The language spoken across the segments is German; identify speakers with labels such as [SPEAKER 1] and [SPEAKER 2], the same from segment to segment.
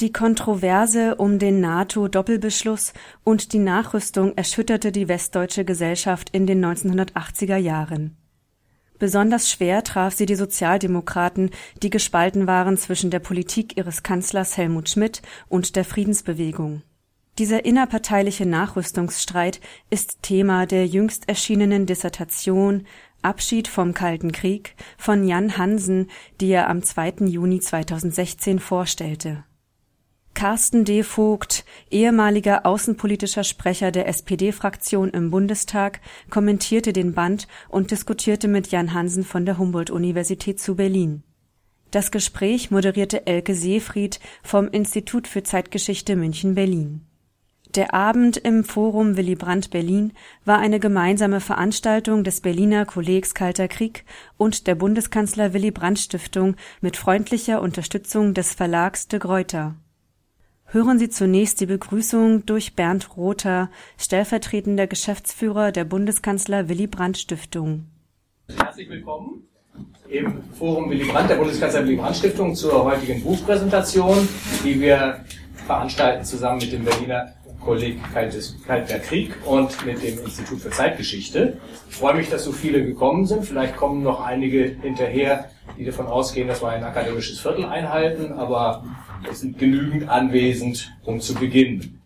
[SPEAKER 1] Die Kontroverse um den NATO-Doppelbeschluss und die Nachrüstung erschütterte die westdeutsche Gesellschaft in den 1980er Jahren. Besonders schwer traf sie die Sozialdemokraten, die gespalten waren zwischen der Politik ihres Kanzlers Helmut Schmidt und der Friedensbewegung. Dieser innerparteiliche Nachrüstungsstreit ist Thema der jüngst erschienenen Dissertation Abschied vom Kalten Krieg von Jan Hansen, die er am 2. Juni 2016 vorstellte. Carsten D. Vogt, ehemaliger außenpolitischer Sprecher der SPD-Fraktion im Bundestag, kommentierte den Band und diskutierte mit Jan Hansen von der Humboldt-Universität zu Berlin. Das Gespräch moderierte Elke Seefried vom Institut für Zeitgeschichte München-Berlin. Der Abend im Forum Willy Brandt Berlin war eine gemeinsame Veranstaltung des Berliner Kollegs Kalter Krieg und der Bundeskanzler Willy Brandt Stiftung mit freundlicher Unterstützung des Verlags de Gruyter. Hören Sie zunächst die Begrüßung durch Bernd Rother, stellvertretender Geschäftsführer der Bundeskanzler Willy Brandt Stiftung.
[SPEAKER 2] Herzlich willkommen im Forum Willy Brandt, der Bundeskanzler Willy Brandt Stiftung, zur heutigen Buchpräsentation, die wir veranstalten zusammen mit dem Berliner Kolleg Kalter Krieg und mit dem Institut für Zeitgeschichte. Ich freue mich, dass so viele gekommen sind. Vielleicht kommen noch einige hinterher, die davon ausgehen, dass wir ein akademisches Viertel einhalten, aber es sind genügend anwesend, um zu beginnen.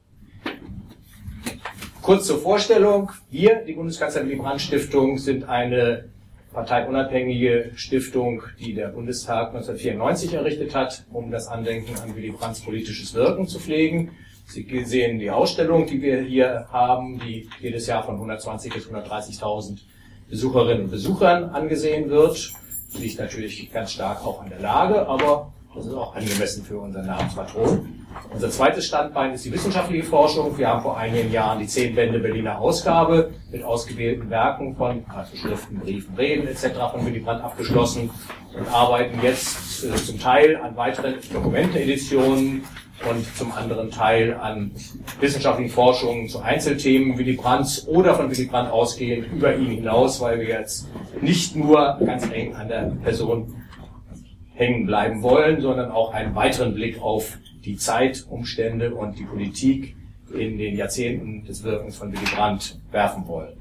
[SPEAKER 2] Kurz zur Vorstellung. Wir, die Bundeskanzler Willy Brandt Stiftung, sind eine parteiunabhängige Stiftung, die der Bundestag 1994 errichtet hat, um das Andenken an Willy Brandts politisches Wirken zu pflegen. Sie sehen die Ausstellung, die wir hier haben, die jedes Jahr von 120 bis 130.000 Besucherinnen und Besuchern angesehen wird. Liegt natürlich ganz stark auch an der Lage, aber das ist auch angemessen für unseren Namenspatron. Unser zweites Standbein ist die wissenschaftliche Forschung. Wir haben vor einigen Jahren die zehn Bände Berliner Ausgabe mit ausgewählten Werken von also Schriften, Briefen, Reden etc. von Willy Brandt abgeschlossen und arbeiten jetzt äh, zum Teil an weiteren Dokumenteneditionen und zum anderen Teil an wissenschaftlichen Forschungen zu Einzelthemen Willy Brandt oder von Willy Brandt ausgehend über ihn hinaus, weil wir jetzt nicht nur ganz eng an der Person hängen bleiben wollen, sondern auch einen weiteren Blick auf die Zeitumstände und die Politik in den Jahrzehnten des Wirkens von Willy Brandt werfen wollen.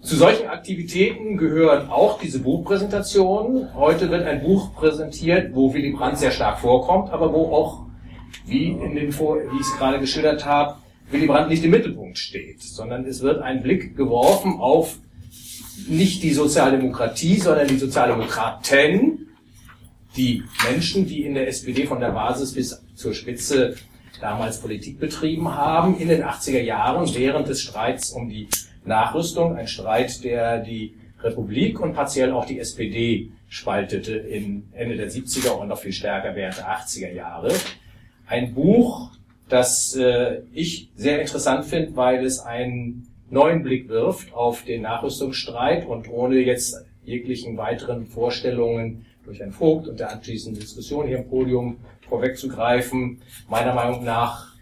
[SPEAKER 2] Zu solchen Aktivitäten gehören auch diese Buchpräsentationen. Heute wird ein Buch präsentiert, wo Willy Brandt sehr stark vorkommt, aber wo auch, wie, in Vor wie ich es gerade geschildert habe, Willy Brandt nicht im Mittelpunkt steht, sondern es wird ein Blick geworfen auf nicht die Sozialdemokratie, sondern die Sozialdemokraten, die Menschen, die in der SPD von der Basis bis zur Spitze damals Politik betrieben haben, in den 80er Jahren während des Streits um die Nachrüstung, ein Streit, der die Republik und partiell auch die SPD spaltete in Ende der 70er und noch viel stärker während der 80er Jahre. Ein Buch, das äh, ich sehr interessant finde, weil es einen neuen Blick wirft auf den Nachrüstungsstreit und ohne jetzt jeglichen weiteren Vorstellungen durch Herrn Vogt und der anschließenden Diskussion hier im Podium vorwegzugreifen, meiner Meinung nach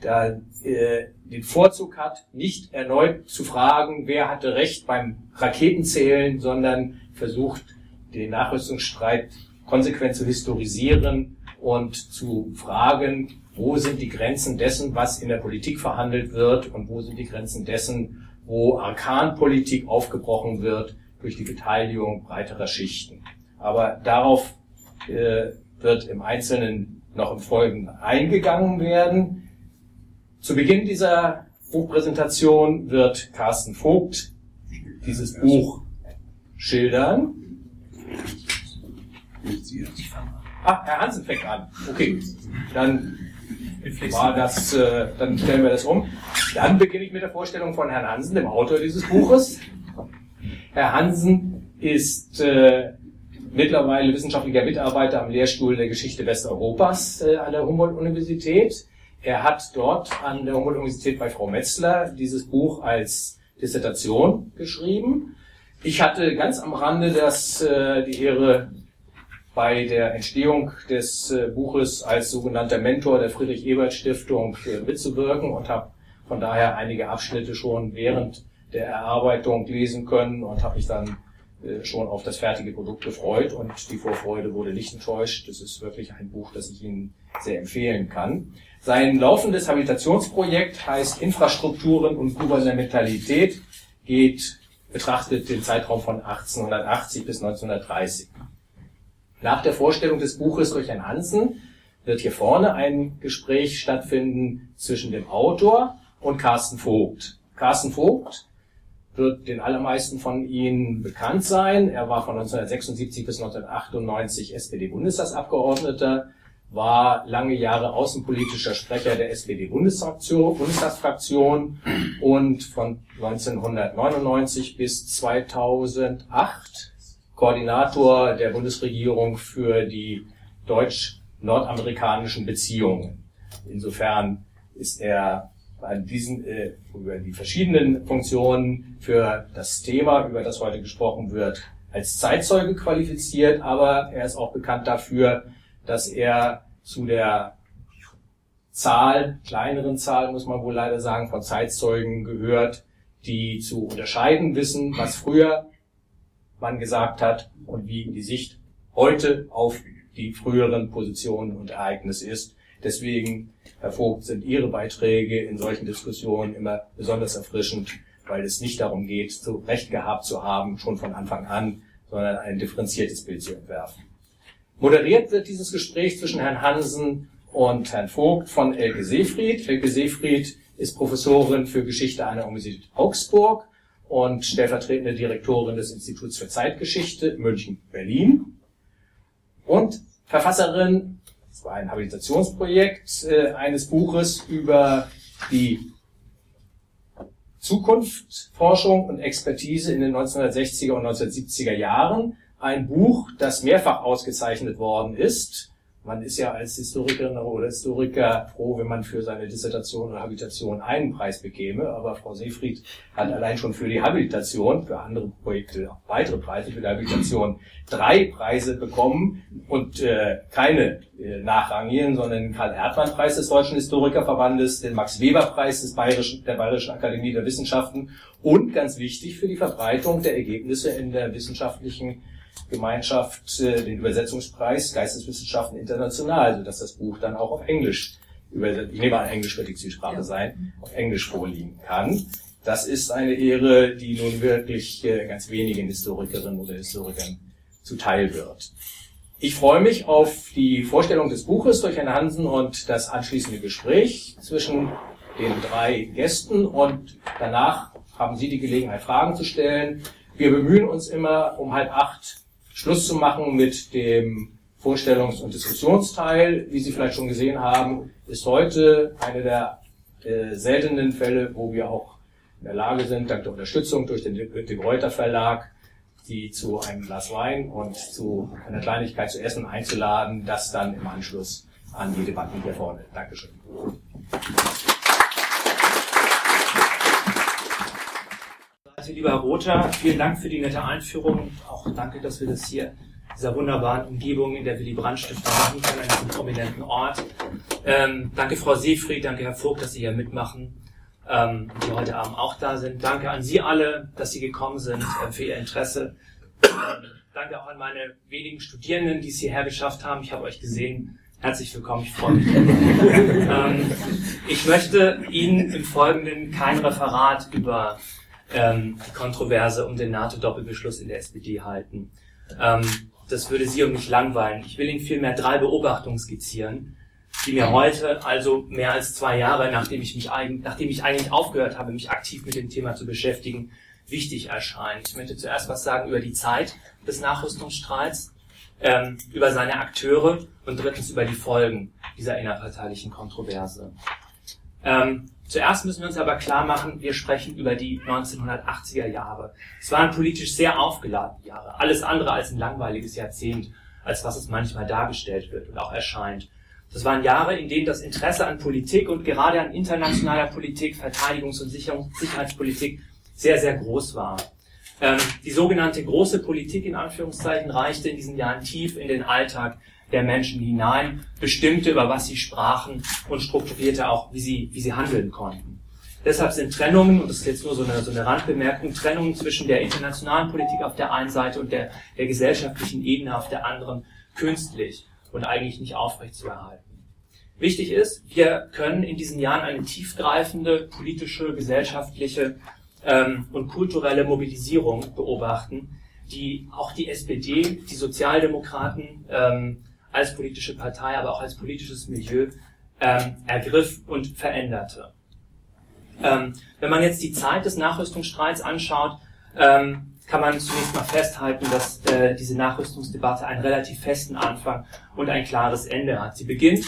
[SPEAKER 2] da, äh, den Vorzug hat, nicht erneut zu fragen, wer hatte Recht beim Raketenzählen, sondern versucht, den Nachrüstungsstreit konsequent zu historisieren und zu fragen, wo sind die Grenzen dessen, was in der Politik verhandelt wird und wo sind die Grenzen dessen, wo Arkanpolitik aufgebrochen wird durch die Beteiligung breiterer Schichten. Aber darauf äh, wird im Einzelnen noch im Folgenden eingegangen werden. Zu Beginn dieser Buchpräsentation wird Carsten Vogt dieses Buch schildern. Ah, Herr Hansen fängt an. Okay, dann war das, äh, dann stellen wir das um. Dann beginne ich mit der Vorstellung von Herrn Hansen, dem Autor dieses Buches. Herr Hansen ist äh, mittlerweile wissenschaftlicher Mitarbeiter am Lehrstuhl der Geschichte Westeuropas äh, an der Humboldt-Universität. Er hat dort an der Humboldt-Universität bei Frau Metzler dieses Buch als Dissertation geschrieben. Ich hatte ganz am Rande das, äh, die Ehre, bei der Entstehung des äh, Buches als sogenannter Mentor der Friedrich-Ebert-Stiftung äh, mitzuwirken und habe von daher einige Abschnitte schon während der Erarbeitung lesen können und habe mich dann schon auf das fertige Produkt gefreut und die Vorfreude wurde nicht enttäuscht. Das ist wirklich ein Buch, das ich Ihnen sehr empfehlen kann. Sein laufendes Habilitationsprojekt heißt Infrastrukturen und Gouvernementalität, geht betrachtet den Zeitraum von 1880 bis 1930. Nach der Vorstellung des Buches durch Herrn Hansen wird hier vorne ein Gespräch stattfinden zwischen dem Autor und Carsten Vogt. Carsten Vogt wird den allermeisten von Ihnen bekannt sein. Er war von 1976 bis 1998 SPD-Bundestagsabgeordneter, war lange Jahre außenpolitischer Sprecher der SPD-Bundestagsfraktion und von 1999 bis 2008 Koordinator der Bundesregierung für die deutsch-nordamerikanischen Beziehungen. Insofern ist er an diesen, äh, über die verschiedenen Funktionen für das Thema, über das heute gesprochen wird, als Zeitzeuge qualifiziert, aber er ist auch bekannt dafür, dass er zu der Zahl, kleineren Zahl, muss man wohl leider sagen, von Zeitzeugen gehört, die zu unterscheiden wissen, was früher man gesagt hat und wie die Sicht heute auf die früheren Positionen und Ereignisse ist. Deswegen, Herr Vogt, sind Ihre Beiträge in solchen Diskussionen immer besonders erfrischend, weil es nicht darum geht, so Recht gehabt zu haben, schon von Anfang an, sondern ein differenziertes Bild zu entwerfen. Moderiert wird dieses Gespräch zwischen Herrn Hansen und Herrn Vogt von Elke Seefried. Elke Seefried ist Professorin für Geschichte an der Universität Augsburg und stellvertretende Direktorin des Instituts für Zeitgeschichte München-Berlin und Verfasserin, es war ein Habilitationsprojekt äh, eines Buches über die Zukunftsforschung und Expertise in den 1960er und 1970er Jahren. Ein Buch, das mehrfach ausgezeichnet worden ist man ist ja als Historikerin oder Historiker froh, wenn man für seine Dissertation oder Habilitation einen Preis bekäme, aber Frau Seefried hat allein schon für die Habilitation, für andere Projekte auch weitere Preise für die Habilitation drei Preise bekommen. Und äh, keine äh, nachrangigen, sondern den Karl-Erdmann-Preis des Deutschen Historikerverbandes, den Max-Weber-Preis des Bayerischen, der Bayerischen Akademie der Wissenschaften und ganz wichtig für die Verbreitung der Ergebnisse in der wissenschaftlichen Gemeinschaft äh, den Übersetzungspreis Geisteswissenschaften international, sodass das Buch dann auch auf Englisch, ich nehme an, Englisch wird die Zielsprache ja. sein, auf Englisch vorliegen kann. Das ist eine Ehre, die nun wirklich äh, ganz wenigen Historikerinnen oder Historikern zuteil wird. Ich freue mich auf die Vorstellung des Buches durch Herrn Hansen und das anschließende Gespräch zwischen den drei Gästen und danach haben Sie die Gelegenheit, Fragen zu stellen. Wir bemühen uns immer um halb acht Schluss zu machen mit dem Vorstellungs- und Diskussionsteil. Wie Sie vielleicht schon gesehen haben, ist heute eine der äh, seltenen Fälle, wo wir auch in der Lage sind, dank der Unterstützung durch den De Reuter Verlag, die zu einem Glas Wein und zu einer Kleinigkeit zu essen einzuladen, das dann im Anschluss an die Debatten hier vorne. Dankeschön.
[SPEAKER 3] Also lieber Herr Rother, vielen Dank für die nette Einführung. Auch danke, dass wir das hier in dieser wunderbaren Umgebung in der Willy Brandt Stiftung machen können, an diesem prominenten Ort. Ähm, danke Frau Seefried, danke Herr Vogt, dass Sie hier mitmachen, ähm, die heute Abend auch da sind. Danke an Sie alle, dass Sie gekommen sind, äh, für Ihr Interesse. Danke auch an meine wenigen Studierenden, die es hierher geschafft haben. Ich habe euch gesehen. Herzlich willkommen, ich freue mich. ähm, ich möchte Ihnen im Folgenden kein Referat über ähm, die Kontroverse um den NATO-Doppelbeschluss in der SPD halten. Ähm, das würde Sie und mich langweilen. Ich will Ihnen vielmehr drei Beobachtungen skizzieren, die mir heute, also mehr als zwei Jahre, nachdem ich mich eigentlich, nachdem ich eigentlich aufgehört habe, mich aktiv mit dem Thema zu beschäftigen, wichtig erscheint. Ich möchte zuerst was sagen über die Zeit des Nachrüstungsstreits, ähm, über seine Akteure und drittens über die Folgen dieser innerparteilichen Kontroverse. Ähm, zuerst müssen wir uns aber klar machen, wir sprechen über die 1980er Jahre. Es waren politisch sehr aufgeladene Jahre. Alles andere als ein langweiliges Jahrzehnt, als was es manchmal dargestellt wird und auch erscheint. Das waren Jahre, in denen das Interesse an Politik und gerade an internationaler Politik, Verteidigungs- und Sicherheitspolitik sehr, sehr groß war. Ähm, die sogenannte große Politik in Anführungszeichen reichte in diesen Jahren tief in den Alltag der Menschen hinein, bestimmte, über was sie sprachen und strukturierte auch, wie sie, wie sie handeln konnten. Deshalb sind Trennungen, und das ist jetzt nur so eine, so eine Randbemerkung, Trennungen zwischen der internationalen Politik auf der einen Seite und der, der gesellschaftlichen Ebene auf der anderen künstlich und eigentlich nicht aufrechtzuerhalten. Wichtig ist, wir können in diesen Jahren eine tiefgreifende politische, gesellschaftliche ähm, und kulturelle Mobilisierung beobachten, die auch die SPD, die Sozialdemokraten ähm, als politische Partei, aber auch als politisches Milieu ähm, ergriff und veränderte. Ähm, wenn man jetzt die Zeit des Nachrüstungsstreits anschaut, ähm, kann man zunächst mal festhalten, dass äh, diese Nachrüstungsdebatte einen relativ festen Anfang und ein klares Ende hat. Sie beginnt,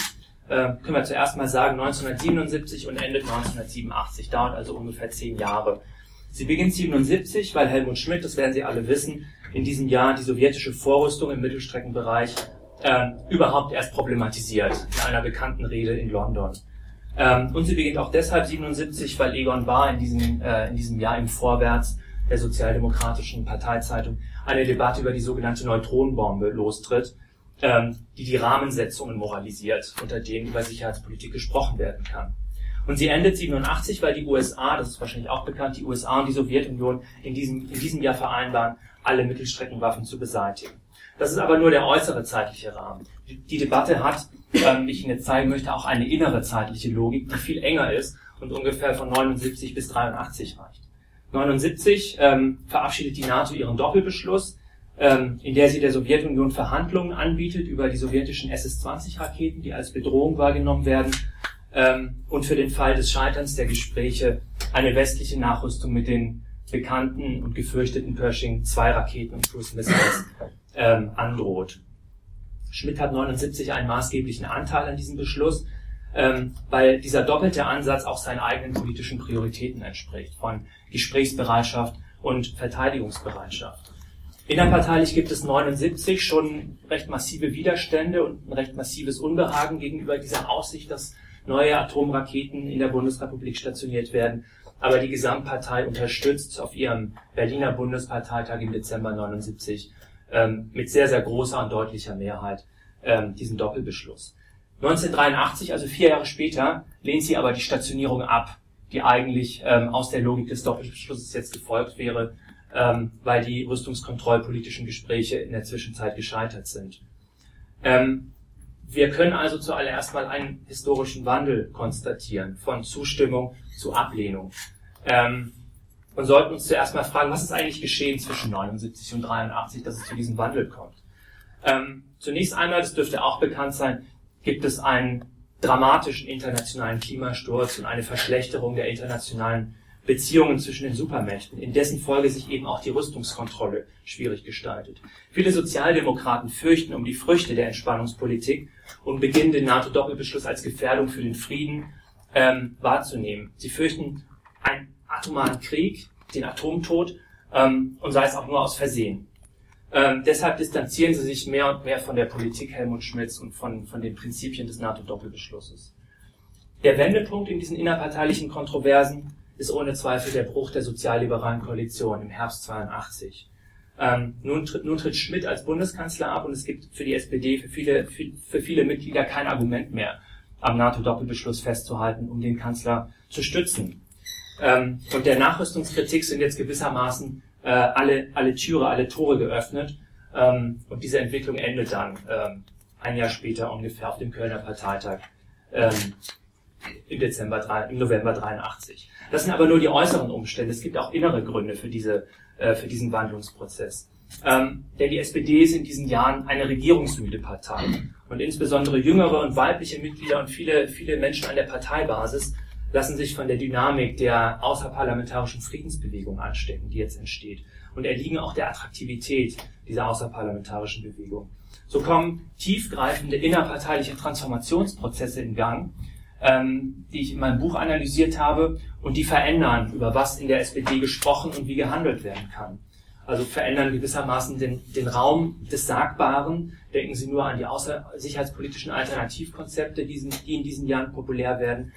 [SPEAKER 3] äh, können wir zuerst mal sagen, 1977 und endet 1987, dauert also ungefähr zehn Jahre. Sie beginnt 77, weil Helmut Schmidt, das werden Sie alle wissen, in diesem Jahr die sowjetische Vorrüstung im Mittelstreckenbereich äh, überhaupt erst problematisiert in einer bekannten Rede in London. Ähm, und sie beginnt auch deshalb 77, weil Egon Bahr in diesem, äh, in diesem Jahr im Vorwärts der Sozialdemokratischen Parteizeitung eine Debatte über die sogenannte Neutronenbombe lostritt, ähm, die die Rahmensetzungen moralisiert, unter denen über Sicherheitspolitik gesprochen werden kann. Und sie endet 87, weil die USA, das ist wahrscheinlich auch bekannt, die USA und die Sowjetunion in diesem, in diesem Jahr vereinbaren, alle Mittelstreckenwaffen zu beseitigen. Das ist aber nur der äußere zeitliche Rahmen. Die Debatte hat, ähm, wie ich Ihnen jetzt zeigen möchte, auch eine innere zeitliche Logik, die viel enger ist und ungefähr von 79 bis 83 reicht. 79 ähm, verabschiedet die NATO ihren Doppelbeschluss, ähm, in der sie der Sowjetunion Verhandlungen anbietet über die sowjetischen SS-20-Raketen, die als Bedrohung wahrgenommen werden ähm, und für den Fall des Scheiterns der Gespräche eine westliche Nachrüstung mit den bekannten und gefürchteten Pershing-2-Raketen und Cruise Missiles ähm, androht. Schmidt hat 79 einen maßgeblichen Anteil an diesem Beschluss, ähm, weil dieser doppelte Ansatz auch seinen eigenen politischen Prioritäten entspricht, von Gesprächsbereitschaft und Verteidigungsbereitschaft. Innerparteilich gibt es 79 schon recht massive Widerstände und ein recht massives Unbehagen gegenüber dieser Aussicht, dass neue Atomraketen in der Bundesrepublik stationiert werden. Aber die Gesamtpartei unterstützt auf ihrem Berliner Bundesparteitag im Dezember 79 ähm, mit sehr, sehr großer und deutlicher Mehrheit ähm, diesen Doppelbeschluss. 1983, also vier Jahre später, lehnt sie aber die Stationierung ab, die eigentlich ähm, aus der Logik des Doppelbeschlusses jetzt gefolgt wäre, ähm, weil die rüstungskontrollpolitischen Gespräche in der Zwischenzeit gescheitert sind. Ähm, wir können also zuallererst mal einen historischen Wandel konstatieren, von Zustimmung zu Ablehnung. Ähm, und sollten uns zuerst mal fragen, was ist eigentlich geschehen zwischen 79 und 83, dass es zu diesem Wandel kommt. Ähm, zunächst einmal, das dürfte auch bekannt sein, gibt es einen dramatischen internationalen Klimasturz und eine Verschlechterung der internationalen Beziehungen zwischen den Supermächten, in dessen Folge sich eben auch die Rüstungskontrolle schwierig gestaltet. Viele Sozialdemokraten fürchten um die Früchte der Entspannungspolitik und beginnen den NATO-Doppelbeschluss als Gefährdung für den Frieden ähm, wahrzunehmen. Sie fürchten einen atomaren Krieg, den Atomtod ähm, und sei es auch nur aus Versehen. Ähm, deshalb distanzieren sie sich mehr und mehr von der Politik Helmut Schmidts und von, von den Prinzipien des NATO-Doppelbeschlusses. Der Wendepunkt in diesen innerparteilichen Kontroversen ist ohne Zweifel der Bruch der sozialliberalen Koalition im Herbst 82. Ähm, nun, tritt, nun tritt Schmidt als Bundeskanzler ab und es gibt für die SPD, für viele, für, für viele Mitglieder kein Argument mehr, am NATO-Doppelbeschluss festzuhalten, um den Kanzler zu stützen. Ähm, und der Nachrüstungskritik sind jetzt gewissermaßen äh, alle, alle Türe, alle Tore geöffnet. Ähm, und diese Entwicklung endet dann ähm, ein Jahr später ungefähr auf dem Kölner Parteitag ähm, im Dezember, im November 83. Das sind aber nur die äußeren Umstände. Es gibt auch innere Gründe für, diese, äh, für diesen Wandlungsprozess. Ähm, denn die SPD ist in diesen Jahren eine regierungsmüde Partei. Und insbesondere jüngere und weibliche Mitglieder und viele, viele Menschen an der Parteibasis lassen sich von der Dynamik der außerparlamentarischen Friedensbewegung anstecken, die jetzt entsteht. Und erliegen auch der Attraktivität dieser außerparlamentarischen Bewegung. So kommen tiefgreifende innerparteiliche Transformationsprozesse in Gang, ähm, die ich in meinem Buch analysiert habe und die verändern, über was in der SPD gesprochen und wie gehandelt werden kann. Also verändern gewissermaßen den, den Raum des Sagbaren. Denken Sie nur an die außer sicherheitspolitischen Alternativkonzepte, die, die in diesen Jahren populär werden,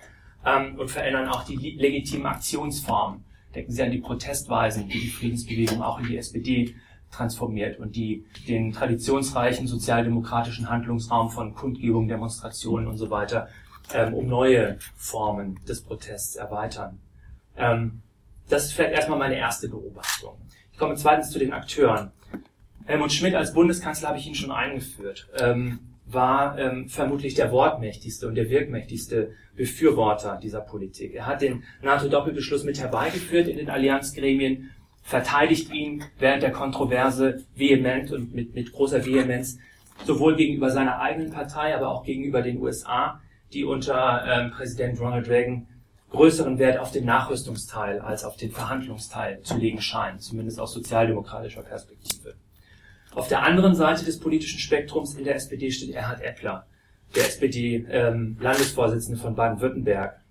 [SPEAKER 3] ähm, und verändern auch die legitimen Aktionsformen. Denken Sie an die Protestweisen, die die Friedensbewegung auch in die SPD transformiert und die den traditionsreichen sozialdemokratischen Handlungsraum von Kundgebungen, Demonstrationen und so weiter ähm, um neue Formen des Protests erweitern. Ähm, das ist vielleicht erstmal meine erste Beobachtung. Ich komme zweitens zu den Akteuren. Helmut Schmidt als Bundeskanzler habe ich Ihnen schon eingeführt, ähm, war ähm, vermutlich der wortmächtigste und der wirkmächtigste Befürworter dieser Politik. Er hat den NATO-Doppelbeschluss mit herbeigeführt in den Allianzgremien, verteidigt ihn während der Kontroverse vehement und mit, mit großer Vehemenz, sowohl gegenüber seiner eigenen Partei, aber auch gegenüber den USA, die unter ähm, Präsident Ronald Reagan größeren Wert auf den Nachrüstungsteil als auf den Verhandlungsteil zu legen scheinen, zumindest aus sozialdemokratischer Perspektive. Auf der anderen Seite des politischen Spektrums in der SPD steht Erhard Eppler, der SPD-Landesvorsitzende ähm, von Baden-Württemberg.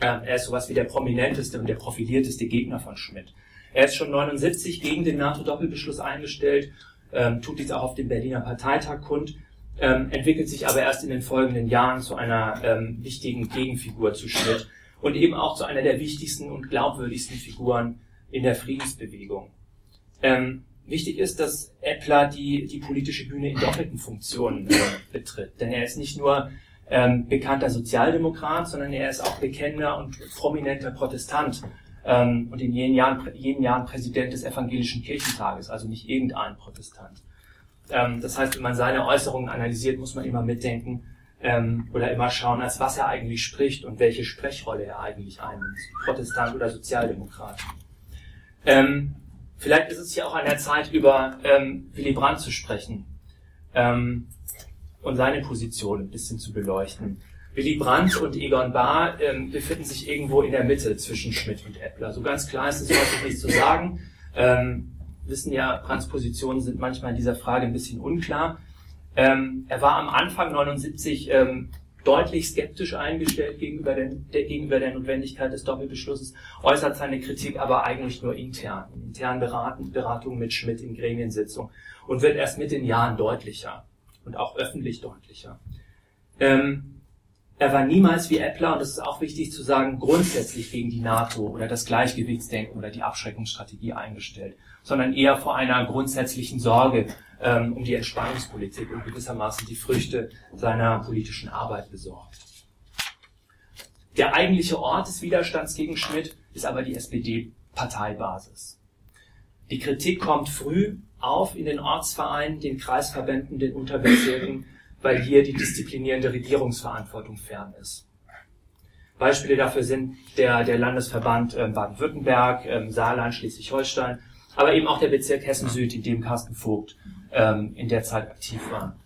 [SPEAKER 3] Ähm, er ist sowas wie der prominenteste und der profilierteste Gegner von Schmidt. Er ist schon 79 gegen den NATO-Doppelbeschluss eingestellt, ähm, tut dies auch auf dem Berliner Parteitag kund ähm, entwickelt sich aber erst in den folgenden Jahren zu einer ähm, wichtigen Gegenfigur zu Schmidt und eben auch zu einer der wichtigsten und glaubwürdigsten Figuren in der Friedensbewegung. Ähm, wichtig ist, dass Eppler die, die politische Bühne in doppelten Funktionen äh, betritt. Denn er ist nicht nur ähm, bekannter Sozialdemokrat, sondern er ist auch bekennender und prominenter Protestant ähm, und in jenen Jahren, jenen Jahren Präsident des Evangelischen Kirchentages, also nicht irgendein Protestant. Ähm, das heißt, wenn man seine Äußerungen analysiert, muss man immer mitdenken ähm, oder immer schauen, als was er eigentlich spricht und welche Sprechrolle er eigentlich einnimmt, Protestant oder Sozialdemokrat. Ähm, vielleicht ist es hier auch an der Zeit, über ähm, Willy Brandt zu sprechen ähm, und seine Position ein bisschen zu beleuchten. Willy Brandt und Egon Bahr ähm, befinden sich irgendwo in der Mitte zwischen Schmidt und Eppler. So ganz klar ist es häufig nicht zu sagen. Ähm, wissen ja, Transpositionen sind manchmal in dieser Frage ein bisschen unklar. Ähm, er war am Anfang 79 ähm, deutlich skeptisch eingestellt gegenüber der, der, gegenüber der Notwendigkeit des Doppelbeschlusses, äußert seine Kritik aber eigentlich nur intern, in internen Beraten, Beratungen mit Schmidt in Gremiensitzung und wird erst mit den Jahren deutlicher und auch öffentlich deutlicher. Ähm, er war niemals wie Eppler, und das ist auch wichtig zu sagen, grundsätzlich gegen die NATO oder das Gleichgewichtsdenken oder die Abschreckungsstrategie eingestellt, sondern eher vor einer grundsätzlichen Sorge ähm, um die Entspannungspolitik und gewissermaßen die Früchte seiner politischen Arbeit besorgt. Der eigentliche Ort des Widerstands gegen Schmidt ist aber die SPD-Parteibasis. Die Kritik kommt früh auf in den Ortsvereinen, den Kreisverbänden, den Unterbezirken, weil hier die disziplinierende Regierungsverantwortung fern ist. Beispiele dafür sind der, der Landesverband äh, Baden-Württemberg, ähm, Saarland, Schleswig-Holstein, aber eben auch der Bezirk Hessen-Süd, in dem Carsten Vogt ähm, in der Zeit aktiv war.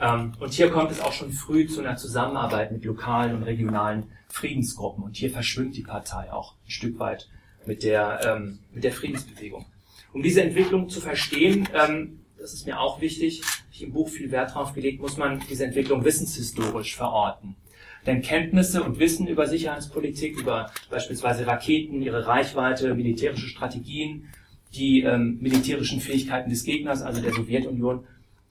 [SPEAKER 3] Ähm, und hier kommt es auch schon früh zu einer Zusammenarbeit mit lokalen und regionalen Friedensgruppen. Und hier verschwimmt die Partei auch ein Stück weit mit der, ähm, mit der Friedensbewegung. Um diese Entwicklung zu verstehen, ähm, das ist mir auch wichtig, ich im Buch viel Wert drauf gelegt, muss man diese Entwicklung wissenshistorisch verorten. Denn Kenntnisse und Wissen über Sicherheitspolitik, über beispielsweise Raketen, ihre Reichweite, militärische Strategien, die ähm, militärischen Fähigkeiten des Gegners, also der Sowjetunion,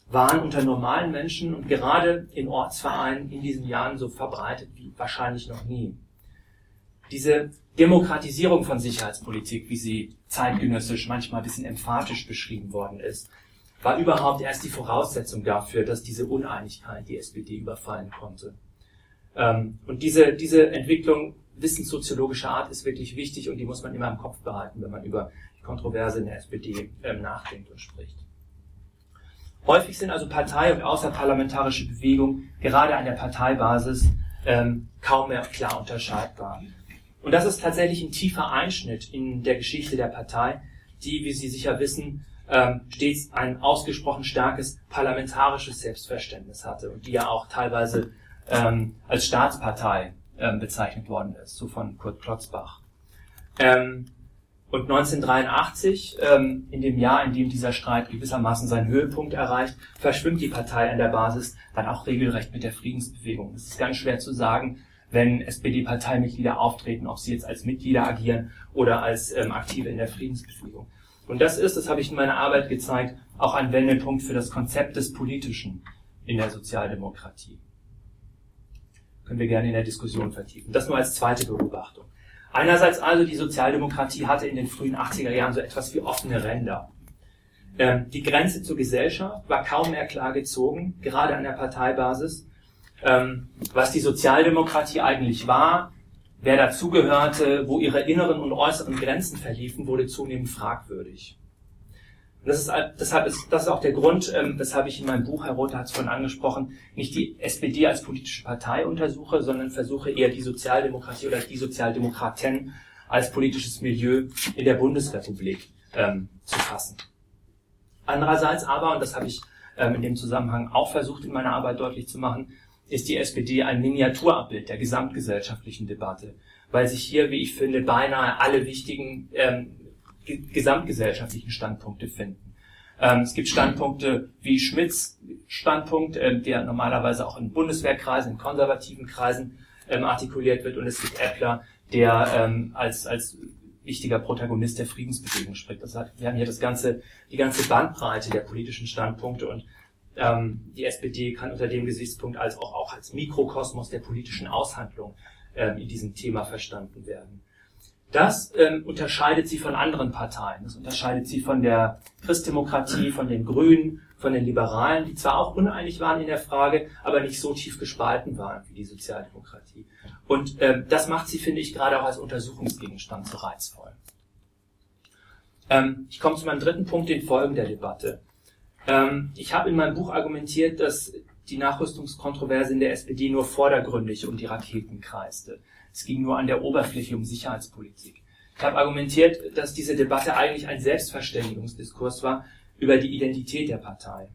[SPEAKER 3] waren unter normalen Menschen und gerade in Ortsvereinen in diesen Jahren so verbreitet wie wahrscheinlich noch nie. Diese Demokratisierung von Sicherheitspolitik, wie sie zeitgenössisch manchmal ein bisschen emphatisch beschrieben worden ist, war überhaupt erst die Voraussetzung dafür, dass diese Uneinigkeit die SPD überfallen konnte. Ähm, und diese, diese Entwicklung wissenssoziologischer Art ist wirklich wichtig und die muss man immer im Kopf behalten, wenn man über Kontroverse in der SPD ähm, nachdenkt und spricht. Häufig sind also Partei- und außerparlamentarische Bewegungen gerade an der Parteibasis ähm, kaum mehr klar unterscheidbar. Und das ist tatsächlich ein tiefer Einschnitt in der Geschichte der Partei, die, wie Sie sicher wissen, ähm, stets ein ausgesprochen starkes parlamentarisches Selbstverständnis hatte und die ja auch teilweise ähm, als Staatspartei ähm, bezeichnet worden ist, so von Kurt Klotzbach. Ähm, und 1983, ähm, in dem Jahr, in dem dieser Streit gewissermaßen seinen Höhepunkt erreicht, verschwimmt die Partei an der Basis dann auch regelrecht mit der Friedensbewegung. Es ist ganz schwer zu sagen, wenn SPD-Parteimitglieder auftreten, ob sie jetzt als Mitglieder agieren oder als ähm, Aktive in der Friedensbewegung. Und das ist, das habe ich in meiner Arbeit gezeigt, auch ein Wendepunkt für das Konzept des Politischen in der Sozialdemokratie. Können wir gerne in der Diskussion vertiefen. Das nur als zweite Beobachtung. Einerseits also, die Sozialdemokratie hatte in den frühen 80er Jahren so etwas wie offene Ränder. Ähm, die Grenze zur Gesellschaft war kaum mehr klar gezogen, gerade an der Parteibasis. Ähm, was die Sozialdemokratie eigentlich war, wer dazugehörte, wo ihre inneren und äußeren Grenzen verliefen, wurde zunehmend fragwürdig. Und das ist, deshalb ist, das ist auch der Grund, ähm, weshalb ich in meinem Buch, Herr Rother hat es vorhin angesprochen, nicht die SPD als politische Partei untersuche, sondern versuche eher die Sozialdemokratie oder die Sozialdemokraten als politisches Milieu in der Bundesrepublik ähm, zu fassen. Andererseits aber, und das habe ich ähm, in dem Zusammenhang auch versucht in meiner Arbeit deutlich zu machen, ist die SPD ein Miniaturabbild der gesamtgesellschaftlichen Debatte, weil sich hier, wie ich finde, beinahe alle wichtigen ähm, gesamtgesellschaftlichen Standpunkte finden. Ähm, es gibt Standpunkte wie Schmidts Standpunkt, ähm, der normalerweise auch in Bundeswehrkreisen, in konservativen Kreisen ähm, artikuliert wird, und es gibt Eppler, der ähm, als, als wichtiger Protagonist der Friedensbewegung spricht. Das heißt, wir haben hier das ganze, die ganze Bandbreite der politischen Standpunkte und ähm, die SPD kann unter dem Gesichtspunkt als auch, auch als Mikrokosmos der politischen Aushandlung ähm, in diesem Thema verstanden werden. Das ähm, unterscheidet sie von anderen Parteien. Das unterscheidet sie von der Christdemokratie, von den Grünen, von den Liberalen, die zwar auch uneinig waren in der Frage, aber nicht so tief gespalten waren wie die Sozialdemokratie. Und ähm, das macht sie, finde ich, gerade auch als Untersuchungsgegenstand so reizvoll. Ähm, ich komme zu meinem dritten Punkt, den Folgen der Debatte. Ähm, ich habe in meinem Buch argumentiert, dass die Nachrüstungskontroverse in der SPD nur vordergründig um die Raketen kreiste. Es ging nur an der Oberfläche um Sicherheitspolitik. Ich habe argumentiert, dass diese Debatte eigentlich ein Selbstverständigungsdiskurs war über die Identität der Partei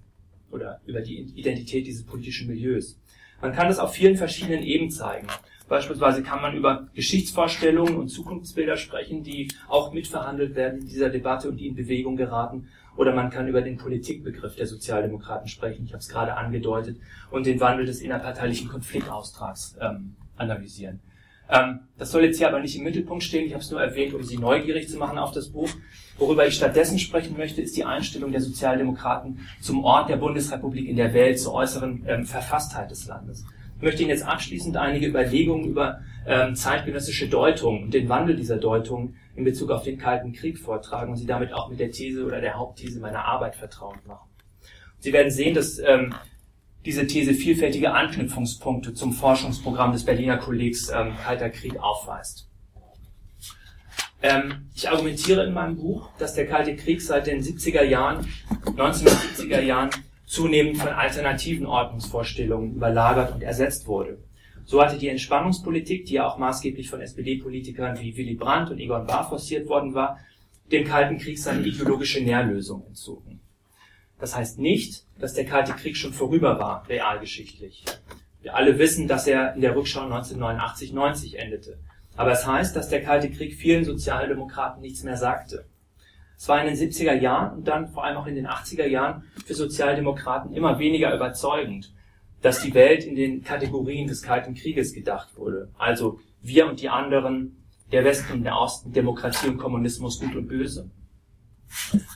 [SPEAKER 3] oder über die Identität dieses politischen Milieus. Man kann das auf vielen verschiedenen Ebenen zeigen. Beispielsweise kann man über Geschichtsvorstellungen und Zukunftsbilder sprechen, die auch mitverhandelt werden in dieser Debatte und die in Bewegung geraten. Oder man kann über den Politikbegriff der Sozialdemokraten sprechen, ich habe es gerade angedeutet, und den Wandel des innerparteilichen Konfliktaustrags ähm, analysieren. Ähm, das soll jetzt hier aber nicht im Mittelpunkt stehen, ich habe es nur erwähnt, um Sie neugierig zu machen auf das Buch. Worüber ich stattdessen sprechen möchte, ist die Einstellung der Sozialdemokraten zum Ort der Bundesrepublik in der Welt, zur äußeren ähm, Verfasstheit des Landes. Ich möchte Ihnen jetzt abschließend einige Überlegungen über ähm, zeitgenössische Deutung und den Wandel dieser Deutung in Bezug auf den Kalten Krieg vortragen und Sie damit auch mit der These oder der Hauptthese meiner Arbeit vertraut machen. Sie werden sehen, dass ähm, diese These vielfältige Anknüpfungspunkte zum Forschungsprogramm des Berliner Kollegs ähm, Kalter Krieg aufweist. Ähm, ich argumentiere in meinem Buch, dass der Kalte Krieg seit den 70er Jahren, 1970er Jahren zunehmend von alternativen Ordnungsvorstellungen überlagert und ersetzt wurde. So hatte die Entspannungspolitik, die ja auch maßgeblich von SPD-Politikern wie Willy Brandt und Egon Bahr forciert worden war, dem Kalten Krieg seine ideologische Nährlösung entzogen. Das heißt nicht, dass der Kalte Krieg schon vorüber war, realgeschichtlich. Wir alle wissen, dass er in der Rückschau 1989-90 endete. Aber es heißt, dass der Kalte Krieg vielen Sozialdemokraten nichts mehr sagte. Es war in den 70er Jahren und dann vor allem auch in den 80er Jahren für Sozialdemokraten immer weniger überzeugend, dass die Welt in den Kategorien des Kalten Krieges gedacht wurde. Also wir und die anderen, der Westen und der Osten, Demokratie und Kommunismus, gut und böse.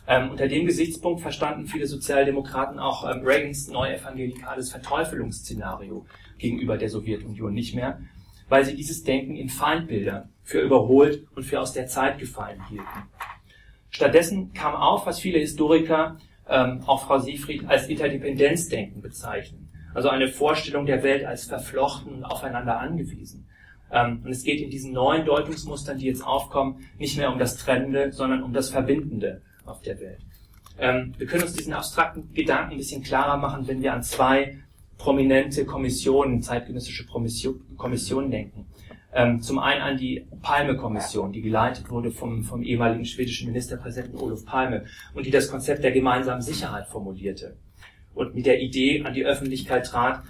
[SPEAKER 3] Ähm, unter dem Gesichtspunkt verstanden viele Sozialdemokraten auch ähm, Reagans neuevangelikales Verteufelungsszenario gegenüber der Sowjetunion nicht mehr, weil sie dieses Denken in Feindbilder für überholt und für aus der Zeit gefallen hielten. Stattdessen kam auf, was viele Historiker, ähm, auch Frau Siefried, als Interdependenzdenken bezeichnen. Also eine Vorstellung der Welt als verflochten und aufeinander angewiesen. Ähm, und es geht in diesen neuen Deutungsmustern, die jetzt aufkommen, nicht mehr um das Trennende, sondern um das Verbindende auf der Welt. Ähm, wir können uns diesen abstrakten Gedanken ein bisschen klarer machen, wenn wir an zwei prominente Kommissionen, zeitgenössische Kommissionen denken. Ähm, zum einen an die Palme-Kommission, die geleitet wurde vom, vom ehemaligen schwedischen Ministerpräsidenten Olof Palme und die das Konzept der gemeinsamen Sicherheit formulierte und mit der Idee an die Öffentlichkeit trat,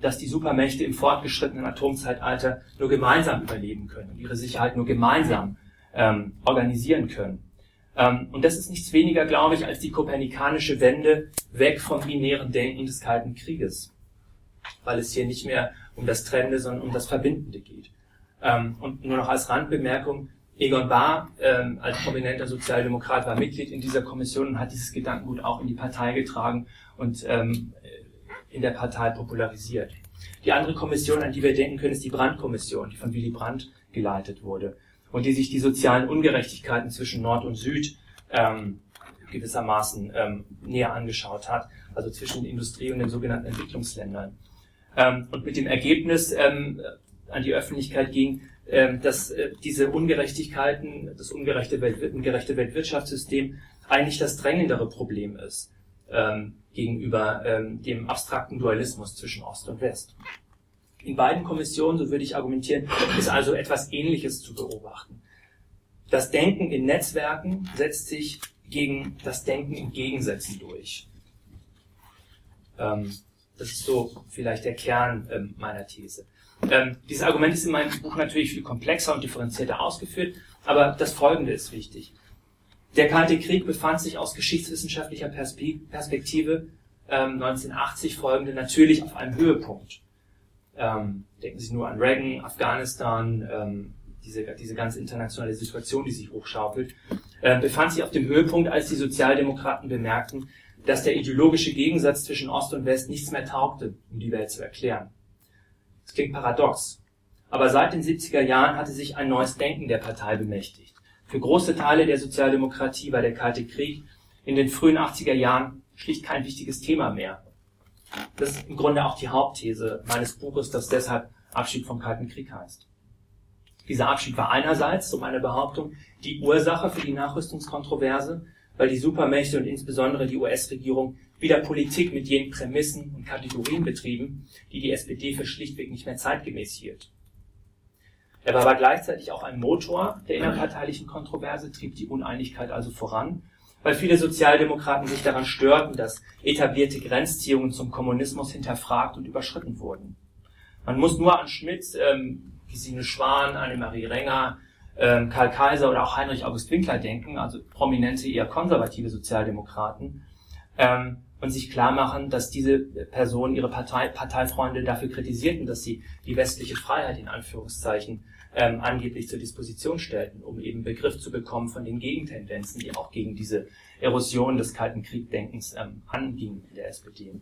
[SPEAKER 3] dass die Supermächte im fortgeschrittenen Atomzeitalter nur gemeinsam überleben können und ihre Sicherheit nur gemeinsam ähm, organisieren können. Ähm, und das ist nichts weniger, glaube ich, als die kopernikanische Wende weg vom binären Denken des Kalten Krieges. Weil es hier nicht mehr um das Trennende, sondern um das Verbindende geht. Ähm, und nur noch als Randbemerkung, Egon Bahr ähm, als prominenter Sozialdemokrat war Mitglied in dieser Kommission und hat dieses Gedankengut auch in die Partei getragen und ähm, in der Partei popularisiert. Die andere Kommission, an die wir denken können, ist die Brandt-Kommission, die von Willy Brandt geleitet wurde und die sich die sozialen Ungerechtigkeiten zwischen Nord und Süd ähm, gewissermaßen ähm, näher angeschaut hat, also zwischen Industrie und den sogenannten Entwicklungsländern. Ähm, und mit dem Ergebnis ähm, an die Öffentlichkeit ging, ähm, dass äh, diese Ungerechtigkeiten, das ungerechte, Welt, ungerechte Weltwirtschaftssystem eigentlich das drängendere Problem ist ähm, gegenüber ähm, dem abstrakten Dualismus zwischen Ost und West. In beiden Kommissionen, so würde ich argumentieren, ist also etwas Ähnliches zu beobachten. Das Denken in Netzwerken setzt sich gegen das Denken in Gegensätzen durch. Ähm, das ist so vielleicht der Kern ähm, meiner These. Ähm, dieses Argument ist in meinem Buch natürlich viel komplexer und differenzierter ausgeführt, aber das Folgende ist wichtig. Der Kalte Krieg befand sich aus geschichtswissenschaftlicher Perspektive ähm, 1980 folgende natürlich auf einem Höhepunkt. Ähm, denken Sie nur an Reagan, Afghanistan, ähm, diese, diese ganze internationale Situation, die sich hochschaukelt, äh, befand sich auf dem Höhepunkt, als die Sozialdemokraten bemerkten, dass der ideologische Gegensatz zwischen Ost und West nichts mehr taugte, um die Welt zu erklären. Das klingt paradox. Aber seit den 70er Jahren hatte sich ein neues Denken der Partei bemächtigt. Für große Teile der Sozialdemokratie war der Kalte Krieg in den frühen 80er Jahren schlicht kein wichtiges Thema mehr. Das ist im Grunde auch die Hauptthese meines Buches, das deshalb Abschied vom Kalten Krieg heißt. Dieser Abschied war einerseits, so meine Behauptung, die Ursache für die Nachrüstungskontroverse, weil die Supermächte und insbesondere die US-Regierung wieder Politik mit jenen Prämissen und Kategorien betrieben, die die SPD für schlichtweg nicht mehr zeitgemäß hielt. Er war aber gleichzeitig auch ein Motor der innerparteilichen Kontroverse, trieb die Uneinigkeit also voran, weil viele Sozialdemokraten sich daran störten, dass etablierte Grenzziehungen zum Kommunismus hinterfragt und überschritten wurden. Man muss nur an Schmidt, ähm, Gesine Schwan, Annemarie Renger, ähm, Karl Kaiser oder auch Heinrich August Winkler denken, also prominente, eher konservative Sozialdemokraten, ähm, und sich klar machen, dass diese Personen ihre Partei, Parteifreunde dafür kritisierten, dass sie die westliche Freiheit in Anführungszeichen ähm, angeblich zur Disposition stellten, um eben Begriff zu bekommen von den Gegentendenzen, die auch gegen diese Erosion des Kalten Kriegdenkens ähm, angingen in der SPD.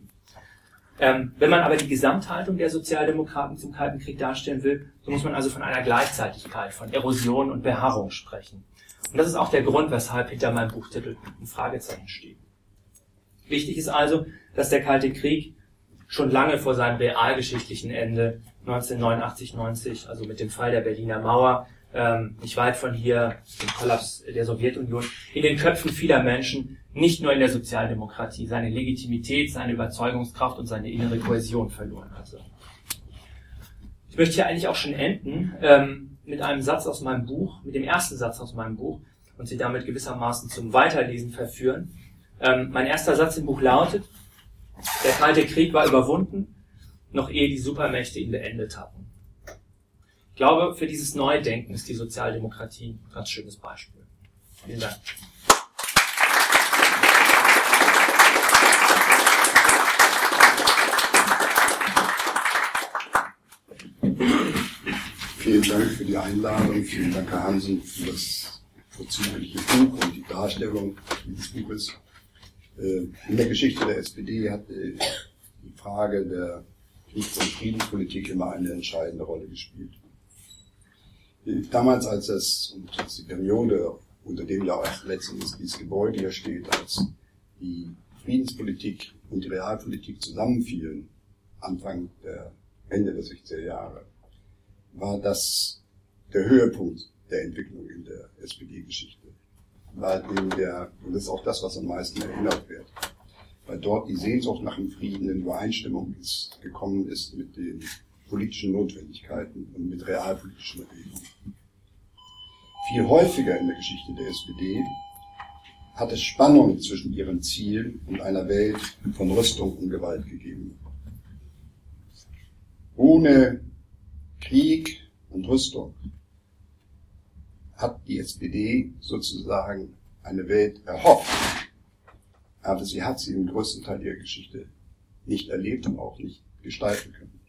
[SPEAKER 3] Ähm, wenn man aber die Gesamthaltung der Sozialdemokraten zum Kalten Krieg darstellen will, so muss man also von einer Gleichzeitigkeit, von Erosion und Beharrung sprechen. Und das ist auch der Grund, weshalb hinter meinem Buchtitel ein Fragezeichen steht. Wichtig ist also, dass der Kalte Krieg schon lange vor seinem realgeschichtlichen Ende 1989, 90, also mit dem Fall der Berliner Mauer, ähm, nicht weit von hier, dem Kollaps der Sowjetunion, in den Köpfen vieler Menschen, nicht nur in der Sozialdemokratie, seine Legitimität, seine Überzeugungskraft und seine innere Kohäsion verloren hatte. Ich möchte hier eigentlich auch schon enden ähm, mit einem Satz aus meinem Buch, mit dem ersten Satz aus meinem Buch und Sie damit gewissermaßen zum Weiterlesen verführen. Ähm, mein erster Satz im Buch lautet, der Kalte Krieg war überwunden, noch ehe die Supermächte ihn beendet hatten. Ich glaube, für dieses neue Denken ist die Sozialdemokratie ein ganz schönes Beispiel. Vielen Dank.
[SPEAKER 4] Vielen Dank für die Einladung. Vielen Dank, Herr Hansen, für das vorzügliche Buch und die Darstellung dieses Buches. Äh, in der Geschichte der SPD hat äh, die Frage der Kriegs- und Friedenspolitik immer eine entscheidende Rolle gespielt. Damals, als es, und als die Periode, unter dem ja auch letztendlich dieses Gebäude hier steht, als die Friedenspolitik und die Realpolitik zusammenfielen, Anfang der Ende der 60er Jahre, war das der Höhepunkt der Entwicklung in der SPD-Geschichte war eben der, und das ist auch das, was am meisten erinnert wird, weil dort die Sehnsucht nach dem Frieden in Übereinstimmung ist, gekommen ist mit den politischen Notwendigkeiten und mit realpolitischen Regelungen. Viel häufiger in der Geschichte der SPD hat es Spannung zwischen ihrem Ziel und einer Welt von Rüstung und Gewalt gegeben. Ohne Krieg und Rüstung hat die SPD sozusagen eine Welt erhofft, aber sie hat sie im größten Teil ihrer Geschichte nicht erlebt und auch nicht gestalten können.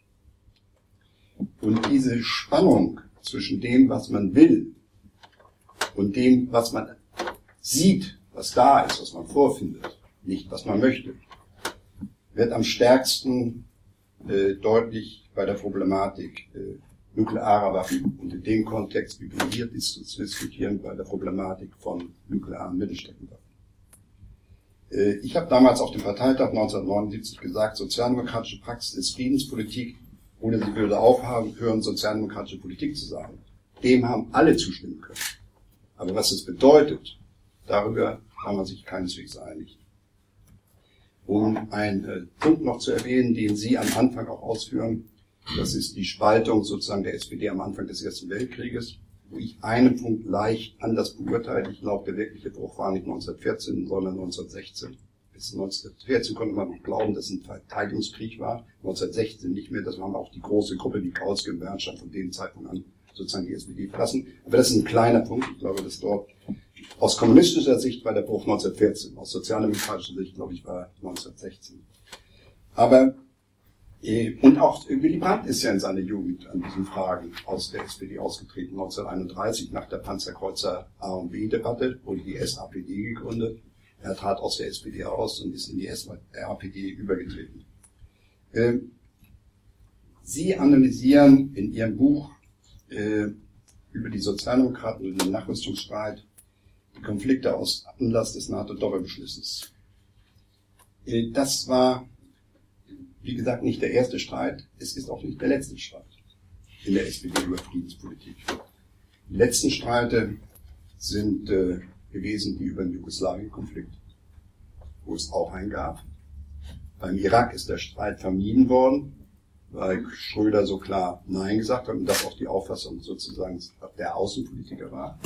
[SPEAKER 4] Und diese Spannung zwischen dem, was man will und dem, was man sieht, was da ist, was man vorfindet, nicht was man möchte, wird am stärksten äh, deutlich bei der Problematik äh, nuklearer Waffen und in dem Kontext, wie wir hier diskutieren, bei der Problematik von nuklearen Mittelstreckenwaffen. Äh, ich habe damals auf dem Parteitag 1979 gesagt, sozialdemokratische Praxis ist Friedenspolitik oder sie würde aufhören, sozialdemokratische Politik zu sagen. Dem haben alle zustimmen können. Aber was es bedeutet, darüber kann man sich keineswegs einig. Um einen äh, Punkt noch zu erwähnen, den Sie am Anfang auch ausführen, das ist die Spaltung sozusagen der SPD am Anfang des Ersten Weltkrieges, ich einen Punkt leicht anders beurteile. Ich glaube, der wirkliche Bruch war nicht 1914, sondern 1916. Bis 1914 konnte man noch glauben, dass es ein Verteidigungskrieg war. 1916 nicht mehr. Das haben auch die große Gruppe wie Kautsky und Bernstein von dem Zeitpunkt an sozusagen die SPD verlassen. Aber das ist ein kleiner Punkt. Ich glaube, dass dort aus kommunistischer Sicht war der Bruch 1914. Aus sozialdemokratischer Sicht, glaube ich, war 1916. Aber und auch Willy Brandt ist ja in seiner Jugend an diesen Fragen aus der SPD ausgetreten. 1931 nach der Panzerkreuzer A und B-Debatte wurde die SAPD gegründet. Er trat aus der SPD aus und ist in die SAPD übergetreten. Ähm, Sie analysieren in Ihrem Buch äh, über die Sozialdemokraten und den Nachrüstungsstreit die Konflikte aus Anlass des NATO-Doppelbeschlusses. Äh, das war wie gesagt, nicht der erste Streit, es ist auch nicht der letzte Streit in der SPD über Friedenspolitik. Die letzten Streite sind äh, gewesen die über den Jugoslawien-Konflikt, wo es auch einen gab. Beim Irak ist der Streit vermieden worden, weil Schröder so klar Nein gesagt hat und das auch die Auffassung sozusagen der Außenpolitiker war.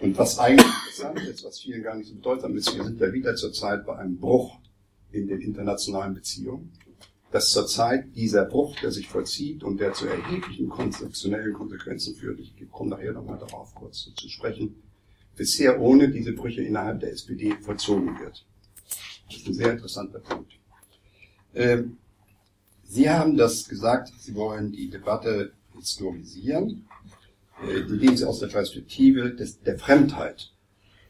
[SPEAKER 4] Und was eigentlich interessant ist, was vielen gar nicht so bedeutsam ist, wir sind ja wieder zurzeit bei einem Bruch in den internationalen Beziehungen, dass zurzeit dieser Bruch, der sich vollzieht und der zu erheblichen konzeptionellen Konsequenzen führt, ich komme nachher nochmal darauf kurz zu sprechen, bisher ohne diese Brüche innerhalb der SPD vollzogen wird. Das ist ein sehr interessanter Punkt. Ähm, Sie haben das gesagt, Sie wollen die Debatte historisieren, äh, indem Sie aus der Perspektive des, der Fremdheit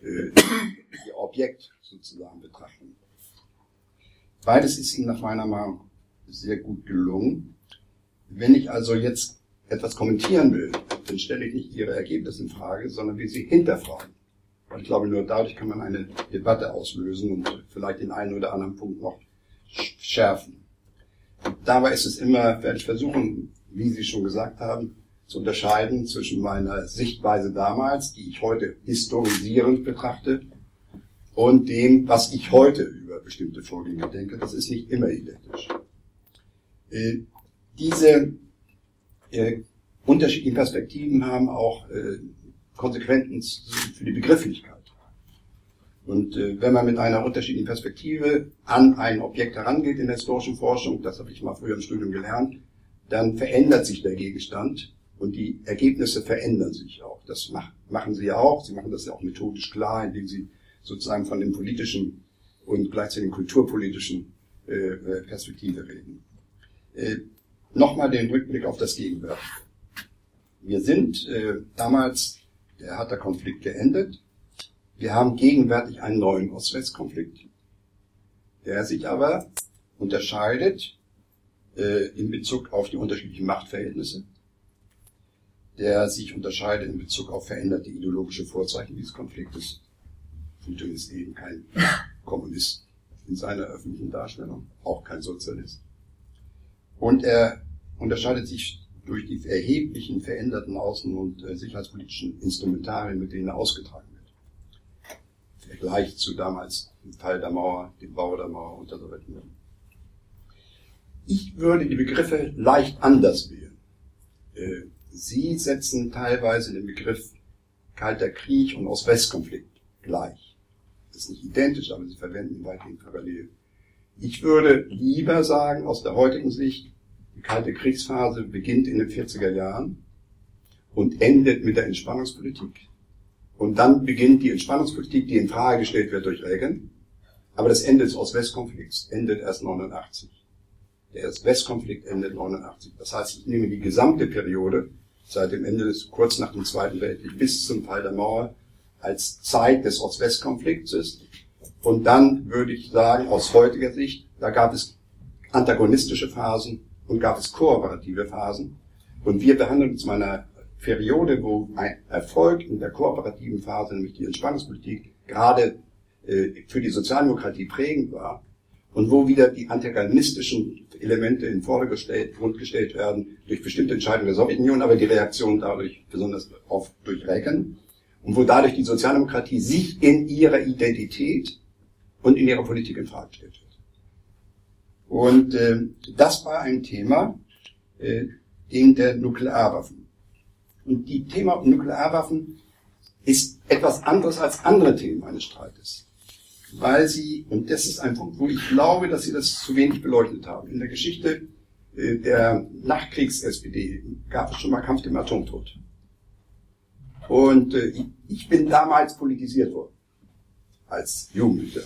[SPEAKER 4] äh, Ihr Objekt sozusagen betrachten. Beides ist Ihnen nach meiner Meinung sehr gut gelungen. Wenn ich also jetzt etwas kommentieren will, dann stelle ich nicht Ihre Ergebnisse in Frage, sondern will sie hinterfragen. Weil ich glaube, nur dadurch kann man eine Debatte auslösen und vielleicht den einen oder anderen Punkt noch schärfen. Und dabei ist es immer, werde ich versuchen, wie Sie schon gesagt haben, zu unterscheiden zwischen meiner Sichtweise damals, die ich heute historisierend betrachte, und dem, was ich heute über bestimmte Vorgänge denke. Das ist nicht immer identisch. Äh, diese äh, unterschiedlichen Perspektiven haben auch äh, Konsequenzen für die Begrifflichkeit. Und äh, wenn man mit einer unterschiedlichen Perspektive an ein Objekt herangeht in der historischen Forschung, das habe ich mal früher im Studium gelernt, dann verändert sich der Gegenstand und die Ergebnisse verändern sich auch. Das machen sie ja auch. Sie machen das ja auch methodisch klar, indem sie sozusagen von dem politischen und gleichzeitig kulturpolitischen äh, äh, Perspektive reden. Äh, Nochmal den Rückblick auf das Gegenwärtige. Wir sind äh, damals, der hat der Konflikt geendet. Wir haben gegenwärtig einen neuen Ost-West-Konflikt, der sich aber unterscheidet äh, in Bezug auf die unterschiedlichen Machtverhältnisse, der sich unterscheidet in Bezug auf veränderte ideologische Vorzeichen dieses Konfliktes Putin ist eben kein Kommunist in seiner öffentlichen Darstellung, auch kein Sozialist. Und er unterscheidet sich durch die erheblichen veränderten außen- und äh, sicherheitspolitischen Instrumentarien, mit denen er ausgetragen wird. Vergleich zu damals dem Fall der Mauer, dem Bau der Mauer und der Sowjetunion. Ich würde die Begriffe leicht anders wählen. Äh, Sie setzen teilweise den Begriff Kalter Krieg und Ost-West-Konflikt gleich ist nicht identisch, aber sie verwenden weiterhin parallel. Ich würde lieber sagen, aus der heutigen Sicht, die kalte Kriegsphase beginnt in den 40er Jahren und endet mit der Entspannungspolitik. Und dann beginnt die Entspannungspolitik, die in Frage gestellt wird durch Reagan. Aber das Ende des Ost-West-Konflikts endet erst 89. Der Westkonflikt endet 89. Das heißt, ich nehme die gesamte Periode seit dem Ende des, kurz nach dem Zweiten Weltkrieg bis zum Fall der Mauer als Zeit des Ost-West-Konfliktes. Und dann würde ich sagen, aus heutiger Sicht, da gab es antagonistische Phasen und gab es kooperative Phasen. Und wir behandeln uns meiner Periode, wo ein Erfolg in der kooperativen Phase, nämlich die Entspannungspolitik, gerade äh, für die Sozialdemokratie prägend war und wo wieder die antagonistischen Elemente in Vordergrund gestellt werden durch bestimmte Entscheidungen der Sowjetunion, aber die Reaktion dadurch besonders oft durch Reagan und wo dadurch die Sozialdemokratie sich in ihrer Identität und in ihrer Politik in Frage gestellt wird. Und äh, das war ein Thema, äh, den der Nuklearwaffen. Und die Thema Nuklearwaffen ist etwas anderes als andere Themen eines Streites. Weil sie, und das ist ein Punkt, wo ich glaube, dass sie das zu wenig beleuchtet haben. In der Geschichte äh, der Nachkriegs-SPD gab es schon mal Kampf dem Atomtod. Und äh, ich bin damals politisiert worden. Als Jugendlicher.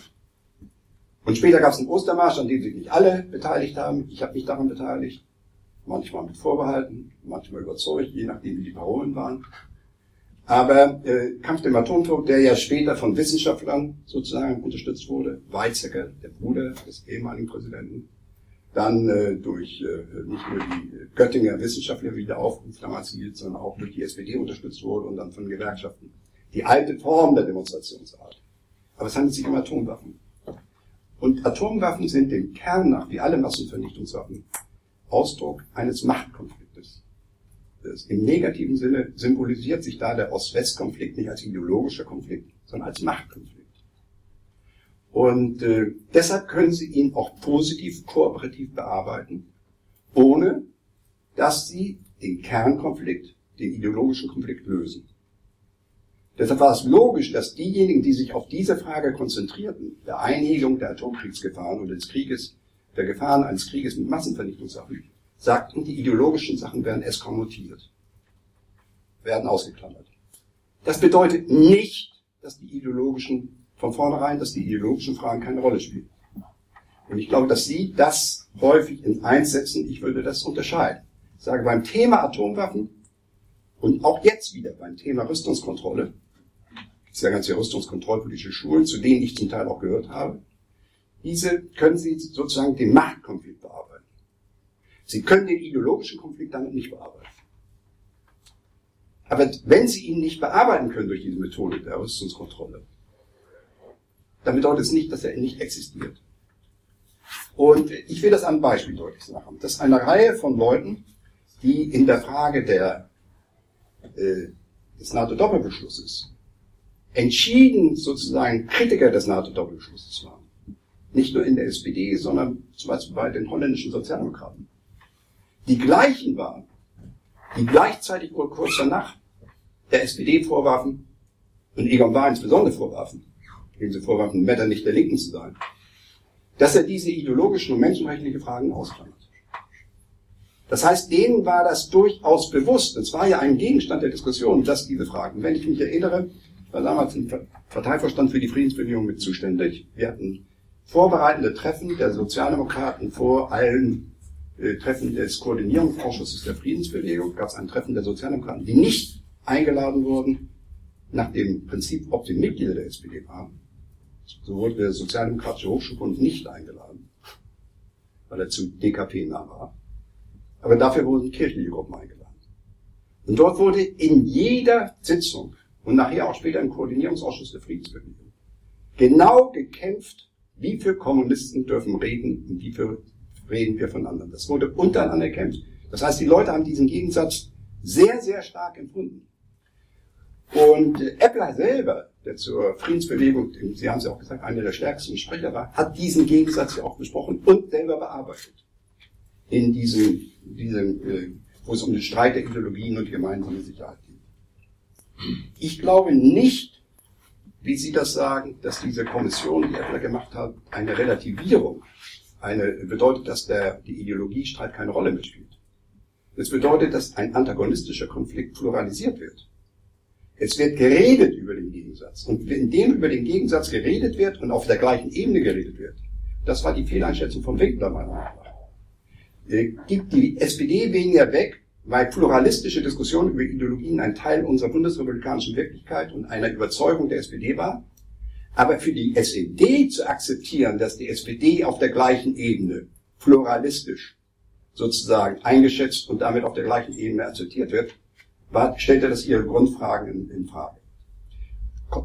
[SPEAKER 4] Und später gab es einen Ostermarsch, an dem sich nicht alle beteiligt haben. Ich habe mich daran beteiligt manchmal mit Vorbehalten, manchmal überzeugt, je nachdem wie die Parolen waren. Aber äh, Kampf dem Atomtod, der ja später von Wissenschaftlern sozusagen unterstützt wurde, Weizsäcker, der Bruder des ehemaligen Präsidenten, dann äh, durch äh, nicht nur die Göttinger Wissenschaftler wieder hielt, sondern auch durch die SPD unterstützt wurde und dann von Gewerkschaften. Die alte Form der Demonstrationsart. Aber es handelt sich um Atomwaffen. Und Atomwaffen sind dem Kern nach, wie alle Massenvernichtungswaffen, Ausdruck eines Machtkonfliktes. Das Im negativen Sinne symbolisiert sich da der Ost-West-Konflikt nicht als ideologischer Konflikt, sondern als Machtkonflikt. Und äh, deshalb können Sie ihn auch positiv, kooperativ bearbeiten, ohne dass Sie den Kernkonflikt, den ideologischen Konflikt lösen. Deshalb war es logisch, dass diejenigen, die sich auf diese Frage konzentrierten, der Einhegung der Atomkriegsgefahren und des Krieges der Gefahren eines Krieges mit Massenvernichtungswaffen, sagten, die ideologischen Sachen werden eskormutiert, werden ausgeklammert. Das bedeutet nicht, dass die ideologischen, von vornherein, dass die ideologischen Fragen keine Rolle spielen. Und ich glaube, dass Sie das häufig in eins setzen, ich würde das unterscheiden. Ich sage, beim Thema Atomwaffen und auch jetzt wieder beim Thema Rüstungskontrolle, ja ganze rüstungskontrollpolitische Schulen, zu denen ich zum Teil auch gehört habe, diese können Sie sozusagen den Machtkonflikt bearbeiten. Sie können den ideologischen Konflikt damit nicht bearbeiten. Aber wenn Sie ihn nicht bearbeiten können durch diese Methode der Rüstungskontrolle, dann bedeutet es nicht, dass er nicht existiert. Und ich will das einem Beispiel deutlich machen. Das ist eine Reihe von Leuten, die in der Frage der, äh, des NATO-Doppelbeschlusses entschieden sozusagen Kritiker des NATO-Doppelbeschlusses waren. Nicht nur in der SPD, sondern zum Beispiel bei den holländischen Sozialdemokraten. Die gleichen waren, die gleichzeitig wohl kurz danach der SPD vorwarfen und Egon Bahr insbesondere vorwarfen, dem sie vorwarfen, Metternich der Linken zu sein, dass er diese ideologischen und menschenrechtlichen Fragen ausklammert. Das heißt, denen war das durchaus bewusst. Es war ja ein Gegenstand der Diskussion, dass diese Fragen, wenn ich mich erinnere, war damals im Parteivorstand für die Friedensbewegung mit zuständig. Wir hatten vorbereitende Treffen der Sozialdemokraten vor allen äh, Treffen des Koordinierungsausschusses der Friedensbewegung. Gab es ein Treffen der Sozialdemokraten, die nicht eingeladen wurden, nach dem Prinzip, ob sie Mitglieder der SPD waren. So wurde der Sozialdemokratische Hochschulbund nicht eingeladen, weil er zu DKP nah war. Aber dafür wurden kirchliche Gruppen eingeladen. Und dort wurde in jeder Sitzung und nachher auch später im Koordinierungsausschuss der Friedensbewegung genau gekämpft wie viele Kommunisten dürfen reden und wie viel reden wir von anderen? Das wurde untereinander gekämpft. Das heißt, die Leute haben diesen Gegensatz sehr, sehr stark empfunden. Und Eppler selber, der zur Friedensbewegung, Sie haben es ja auch gesagt, einer der stärksten Sprecher war, hat diesen Gegensatz ja auch besprochen und selber bearbeitet. In diesem, diesem äh, wo es um den Streit der Ideologien und die gemeinsame Sicherheit geht. Ich glaube nicht, wie Sie das sagen, dass diese Kommission, die Eppler gemacht hat, eine Relativierung, eine, bedeutet, dass der, die Ideologiestreit keine Rolle mehr spielt. Das bedeutet, dass ein antagonistischer Konflikt pluralisiert wird. Es wird geredet über den Gegensatz. Und indem über den Gegensatz geredet wird und auf der gleichen Ebene geredet wird, das war die Fehleinschätzung von Winkler meiner Meinung nach. gibt die SPD weniger weg, weil pluralistische Diskussion über Ideologien ein Teil unserer bundesrepublikanischen Wirklichkeit und einer Überzeugung der SPD war. Aber für die SED zu akzeptieren, dass die SPD auf der gleichen Ebene pluralistisch sozusagen eingeschätzt und damit auf der gleichen Ebene akzeptiert wird, war, stellte das ihre Grundfragen in, in Frage.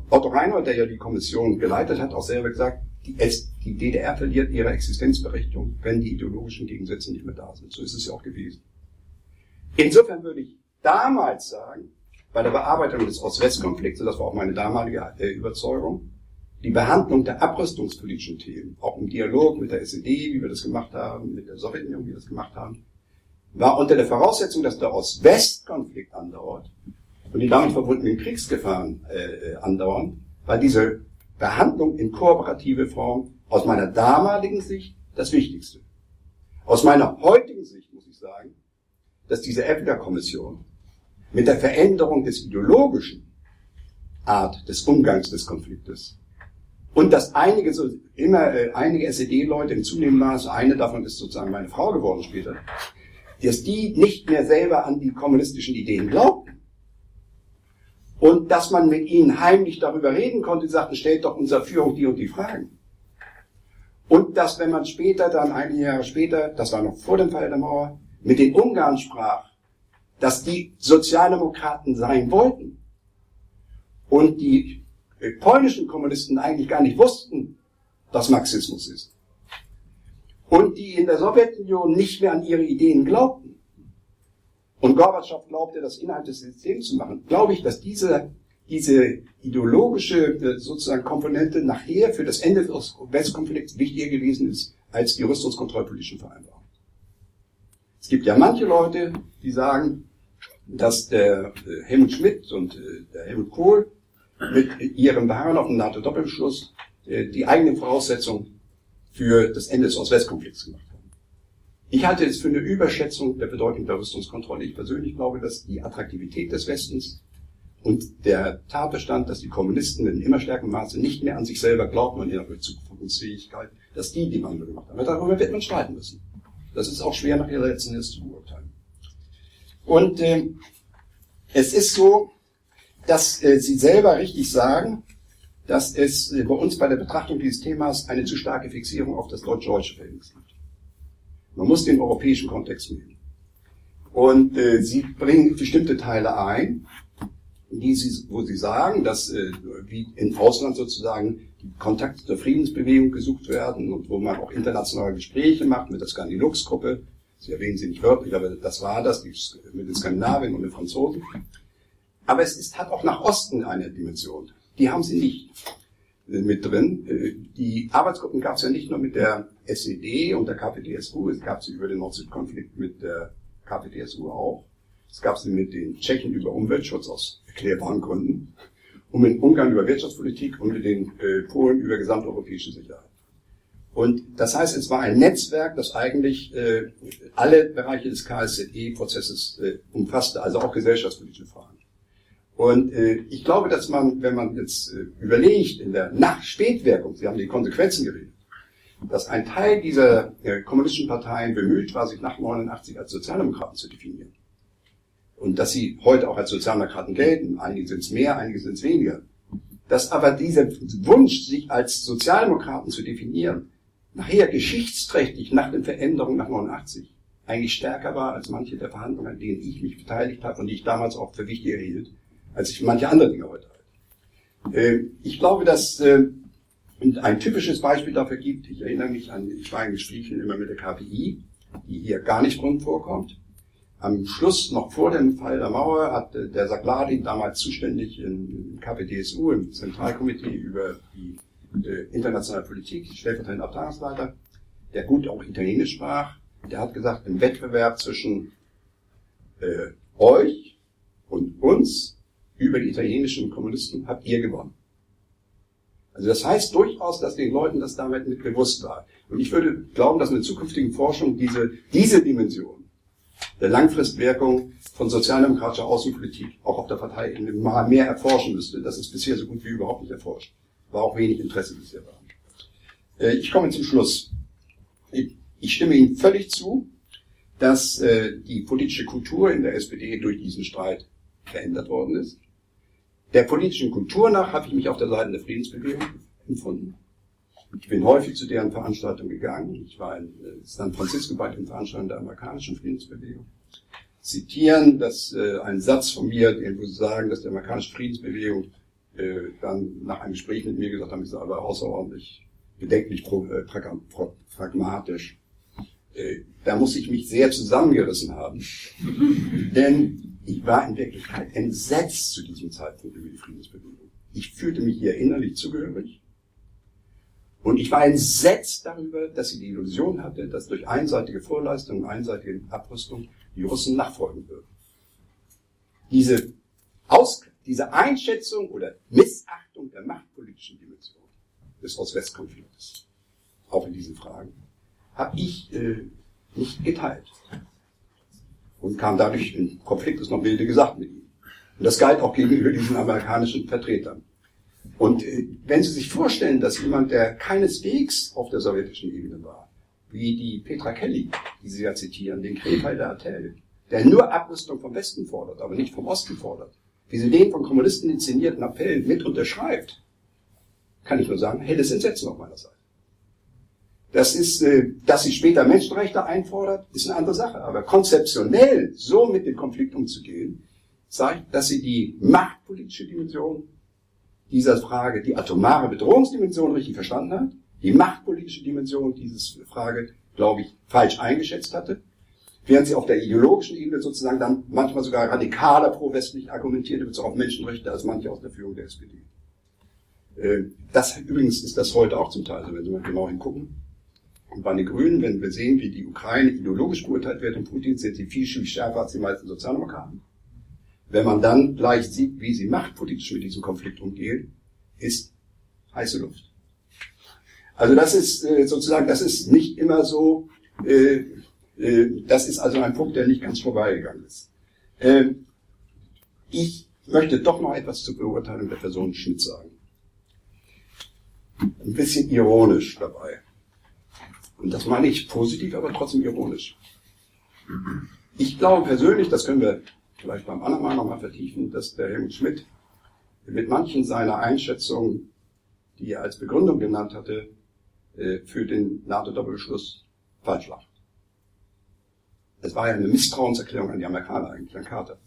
[SPEAKER 4] Otto Reinhold, der ja die Kommission geleitet hat, auch selber gesagt, die, die DDR verliert ihre Existenzberechtigung, wenn die ideologischen Gegensätze nicht mehr da sind. So ist es ja auch gewesen. Insofern würde ich damals sagen, bei der Bearbeitung des Ost-West-Konflikts, das war auch meine damalige äh, Überzeugung, die Behandlung der abrüstungspolitischen Themen, auch im Dialog mit der SED, wie wir das gemacht haben, mit der Sowjetunion, wie wir das gemacht haben, war unter der Voraussetzung, dass der Ost-West-Konflikt andauert und die damit verbundenen Kriegsgefahren äh, andauern, war diese Behandlung in kooperative Form aus meiner damaligen Sicht das Wichtigste. Aus meiner heutigen Sicht muss ich sagen, dass diese Eppler-Kommission mit der Veränderung des ideologischen Art des Umgangs des Konfliktes und dass einige so immer äh, einige SED-Leute im zunehmenden Maße, eine davon ist sozusagen meine Frau geworden später, dass die nicht mehr selber an die kommunistischen Ideen glaubten. Und dass man mit ihnen heimlich darüber reden konnte, die sagten, stellt doch unserer Führung die und die Fragen. Und dass, wenn man später, dann einige Jahre später, das war noch vor dem Fall der Mauer, mit den Ungarn sprach, dass die Sozialdemokraten sein wollten. Und die polnischen Kommunisten eigentlich gar nicht wussten, was Marxismus ist und die in der Sowjetunion nicht mehr an ihre Ideen glaubten, und Gorbatschow glaubte, das innerhalb des Systems zu machen, glaube ich, dass diese, diese ideologische äh, sozusagen Komponente nachher für das Ende des Westkonflikts wichtiger gewesen ist als die rüstungskontrollpolitischen Vereinbarungen. Es gibt ja manche Leute, die sagen, dass der äh, Helmut Schmidt und äh, der Helmut Kohl mit ihrem Beharren auf dem NATO-Doppelbeschluss die eigenen Voraussetzungen für das Ende des Ost-West-Konflikts gemacht haben. Ich halte es für eine Überschätzung der Bedeutung der Rüstungskontrolle. Ich persönlich glaube, dass die Attraktivität des Westens und der Tatbestand, dass die Kommunisten in immer stärkerem Maße nicht mehr an sich selber glauben und ihre Zukunftsfähigkeit, dass die die Wandel gemacht haben. Darüber wird man streiten müssen. Das ist auch schwer nach ihrer letzten Endes zu beurteilen. Und äh, es ist so, dass äh, Sie selber richtig sagen, dass es äh, bei uns bei der Betrachtung dieses Themas eine zu starke Fixierung auf das deutsch-deutsche Verhältnis gibt. Man muss den europäischen Kontext nehmen. Und äh, sie bringen bestimmte Teile ein, die sie, wo sie sagen, dass äh, wie im Ausland sozusagen Kontakte zur Friedensbewegung gesucht werden und wo man auch internationale Gespräche macht mit der Skandilux-Gruppe. Sie erwähnen sie nicht wörtlich, aber das war das, mit den Skandinavien und den Franzosen. Aber es ist, hat auch nach Osten eine Dimension die haben sie nicht mit drin. Äh, die Arbeitsgruppen gab es ja nicht nur mit der SED und der KPDSU, es gab sie über den Nord-Süd-Konflikt mit der KPDSU auch. Es gab sie mit den Tschechen über Umweltschutz aus erklärbaren Gründen und mit Ungarn über Wirtschaftspolitik und mit den äh, Polen über gesamteuropäische Sicherheit. Und das heißt, es war ein Netzwerk, das eigentlich äh, alle Bereiche des KSZE-Prozesses äh, umfasste, also auch gesellschaftspolitische Fragen. Und äh, ich glaube, dass man, wenn man jetzt äh, überlegt, in der Nach-Spätwirkung, Sie haben die Konsequenzen geredet, dass ein Teil dieser äh, kommunistischen Parteien bemüht war, sich nach 89 als Sozialdemokraten zu definieren. Und dass sie heute auch als Sozialdemokraten gelten. Einige sind es mehr, einige sind es weniger. Dass aber dieser Wunsch, sich als Sozialdemokraten zu definieren, nachher geschichtsträchtig nach den Veränderungen nach 89 eigentlich stärker war als manche der Verhandlungen, an denen ich mich beteiligt habe und die ich damals auch für wichtig erhielt, als ich manche andere Dinge heute halte. Äh, ich glaube, dass äh, ein typisches Beispiel dafür gibt, ich erinnere mich an, ich war in Gesprächen immer mit der KPI, die hier gar nicht drin vorkommt. Am Schluss, noch vor dem Fall der Mauer, hat äh, der Sagladi, damals zuständig im KPDSU, im Zentralkomitee über die internationale Politik, stellvertretender Abteilungsleiter, der gut auch Italienisch sprach, der hat gesagt, im Wettbewerb zwischen äh, euch und uns über die italienischen Kommunisten habt ihr gewonnen. Also das heißt durchaus, dass den Leuten das damit mit bewusst war. Und ich würde glauben, dass in der zukünftigen Forschung diese, diese Dimension der Langfristwirkung von sozialdemokratischer Außenpolitik auch auf der Parteiebene mal mehr erforschen müsste. Das ist bisher so gut wie überhaupt nicht erforscht. War auch wenig Interesse bisher daran. Äh, ich komme zum Schluss. Ich stimme Ihnen völlig zu, dass äh, die politische Kultur in der SPD durch diesen Streit verändert worden ist. Der politischen Kultur nach habe ich mich auf der Seite der Friedensbewegung empfunden. Ich bin häufig zu deren Veranstaltungen gegangen. Ich war in äh, San Francisco bei den Veranstaltungen der amerikanischen Friedensbewegung. Zitieren, dass äh, ein Satz von mir, den sie sagen, dass die amerikanische Friedensbewegung äh, dann nach einem Gespräch mit mir gesagt haben, ich sei aber außerordentlich bedenklich pro, äh, pragmatisch. Äh, da muss ich mich sehr zusammengerissen haben. Denn ich war in Wirklichkeit entsetzt zu diesem Zeitpunkt über die Friedensbewegung. Ich fühlte mich hier innerlich zugehörig. Und ich war entsetzt darüber, dass sie die Illusion hatte, dass durch einseitige Vorleistung und einseitige Abrüstung die Russen nachfolgen würden. Diese, Aus diese Einschätzung oder Missachtung der machtpolitischen Dimension des Ost-West-Konfliktes, auch in diesen Fragen, habe ich äh, nicht geteilt. Und kam dadurch in Konflikt, ist noch wilde gesagt mit ihm. Und das galt auch gegenüber diesen amerikanischen Vertretern. Und äh, wenn Sie sich vorstellen, dass jemand, der keineswegs auf der sowjetischen Ebene war, wie die Petra Kelly, die Sie ja zitieren, den Krefelder Attell, der nur Abrüstung vom Westen fordert, aber nicht vom Osten fordert, wie sie den von Kommunisten inszenierten Appell mit unterschreibt, kann ich nur sagen, helles Entsetzen auf meiner Seite. Das ist, äh, dass sie später Menschenrechte einfordert, ist eine andere Sache. Aber konzeptionell so mit dem Konflikt umzugehen, zeigt, dass sie die machtpolitische Dimension dieser Frage, die atomare Bedrohungsdimension richtig verstanden hat, die machtpolitische Dimension dieser Frage, glaube ich, falsch eingeschätzt hatte, während sie auf der ideologischen Ebene sozusagen dann manchmal sogar radikaler pro-westlich argumentierte, bezogen auf Menschenrechte, als manche aus der Führung der SPD. Äh, das übrigens ist das heute auch zum Teil, also wenn Sie mal genau hingucken. Und bei den Grünen, wenn wir sehen, wie die Ukraine ideologisch beurteilt wird und Putin, sind sie viel, viel schärfer als die meisten Sozialdemokraten. Wenn man dann gleich sieht, wie sie machtpolitisch mit diesem Konflikt umgehen, ist heiße Luft. Also das ist äh, sozusagen, das ist nicht immer so, äh, äh, das ist also ein Punkt, der nicht ganz vorbeigegangen ist. Äh, ich möchte doch noch etwas zur Beurteilung der Person Schmidt sagen. Ein bisschen ironisch dabei. Und das meine ich positiv, aber trotzdem ironisch. Ich glaube persönlich, das können wir vielleicht beim anderen Mal nochmal vertiefen, dass der Helmut Schmidt mit manchen seiner Einschätzungen, die er als Begründung genannt hatte, äh, für den NATO-Doppelbeschluss falsch lag. Es war ja eine Misstrauenserklärung an die Amerikaner eigentlich, an Carter.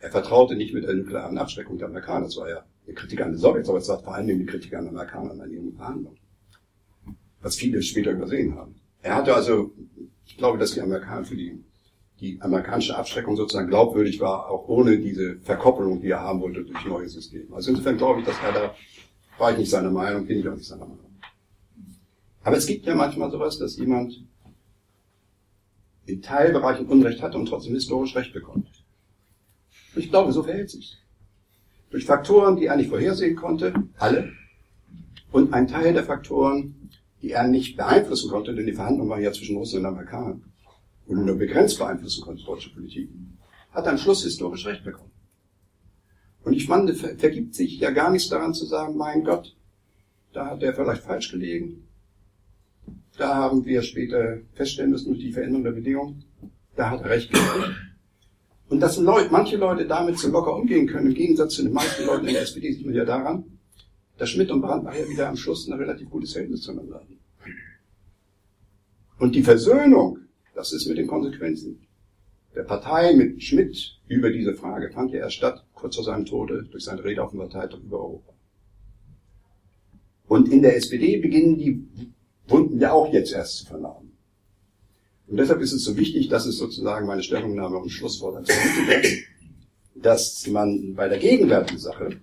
[SPEAKER 4] Er vertraute nicht mit der nuklearen Abschreckung der Amerikaner. Es war ja eine Kritik an die Sowjets, aber es war vor allem eine Kritik an die Amerikaner an ihren Verhandlungen. Was viele später übersehen haben. Er hatte also, ich glaube, dass die Amerikaner für die die amerikanische Abschreckung sozusagen glaubwürdig war, auch ohne diese Verkoppelung, die er haben wollte durch neue Systeme. Also insofern glaube ich, dass er da, war ich nicht seiner Meinung, bin ich auch nicht seiner Meinung. Aber es gibt ja manchmal sowas, dass jemand in Teilbereichen Unrecht hat und trotzdem historisch Recht bekommt. Ich glaube, so verhält sich. Durch Faktoren, die er nicht vorhersehen konnte, alle, und ein Teil der Faktoren, die er nicht beeinflussen konnte, denn die Verhandlungen waren ja zwischen Russland und Amerikanern und nur begrenzt beeinflussen konnte, deutsche Politik, hat am Schluss historisch Recht bekommen. Und ich fand, vergibt sich ja gar nichts daran zu sagen, mein Gott, da hat er vielleicht falsch gelegen. Da haben wir später feststellen müssen durch die Veränderung der Bedingungen, da hat er recht gekriegt. Und dass Leute, manche Leute damit so locker umgehen können, im Gegensatz zu den meisten Leuten in der SPD, sieht man ja daran, dass Schmidt und Brandt nachher wieder am Schluss ein relativ gutes Verhältnis zueinander hatten. Und die Versöhnung das ist mit den Konsequenzen der Partei mit Schmidt über diese Frage fand ja erst statt, kurz vor seinem Tode, durch seine Rede auf dem Parteitag über Europa. Und in der SPD beginnen die Wunden ja auch jetzt erst zu vernarben. Und deshalb ist es so wichtig, dass es sozusagen meine Stellungnahme und Schlusswort als dass man bei der gegenwärtigen Sache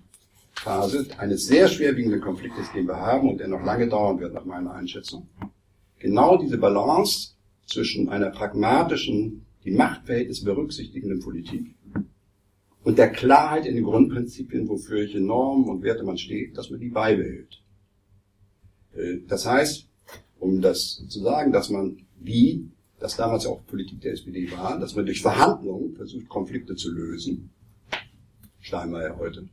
[SPEAKER 4] Phase eines sehr schwerwiegenden Konfliktes, den wir haben und der noch lange dauern wird, nach meiner Einschätzung, genau diese Balance zwischen einer pragmatischen, die Machtverhältnisse berücksichtigenden Politik und der Klarheit in den Grundprinzipien, wofür welche Normen und Werte man steht, dass man die beibehält. Äh, das heißt, um das zu sagen, dass man, wie das damals auch Politik der SPD war, dass man durch Verhandlungen versucht, Konflikte zu lösen, Steinmeier heute,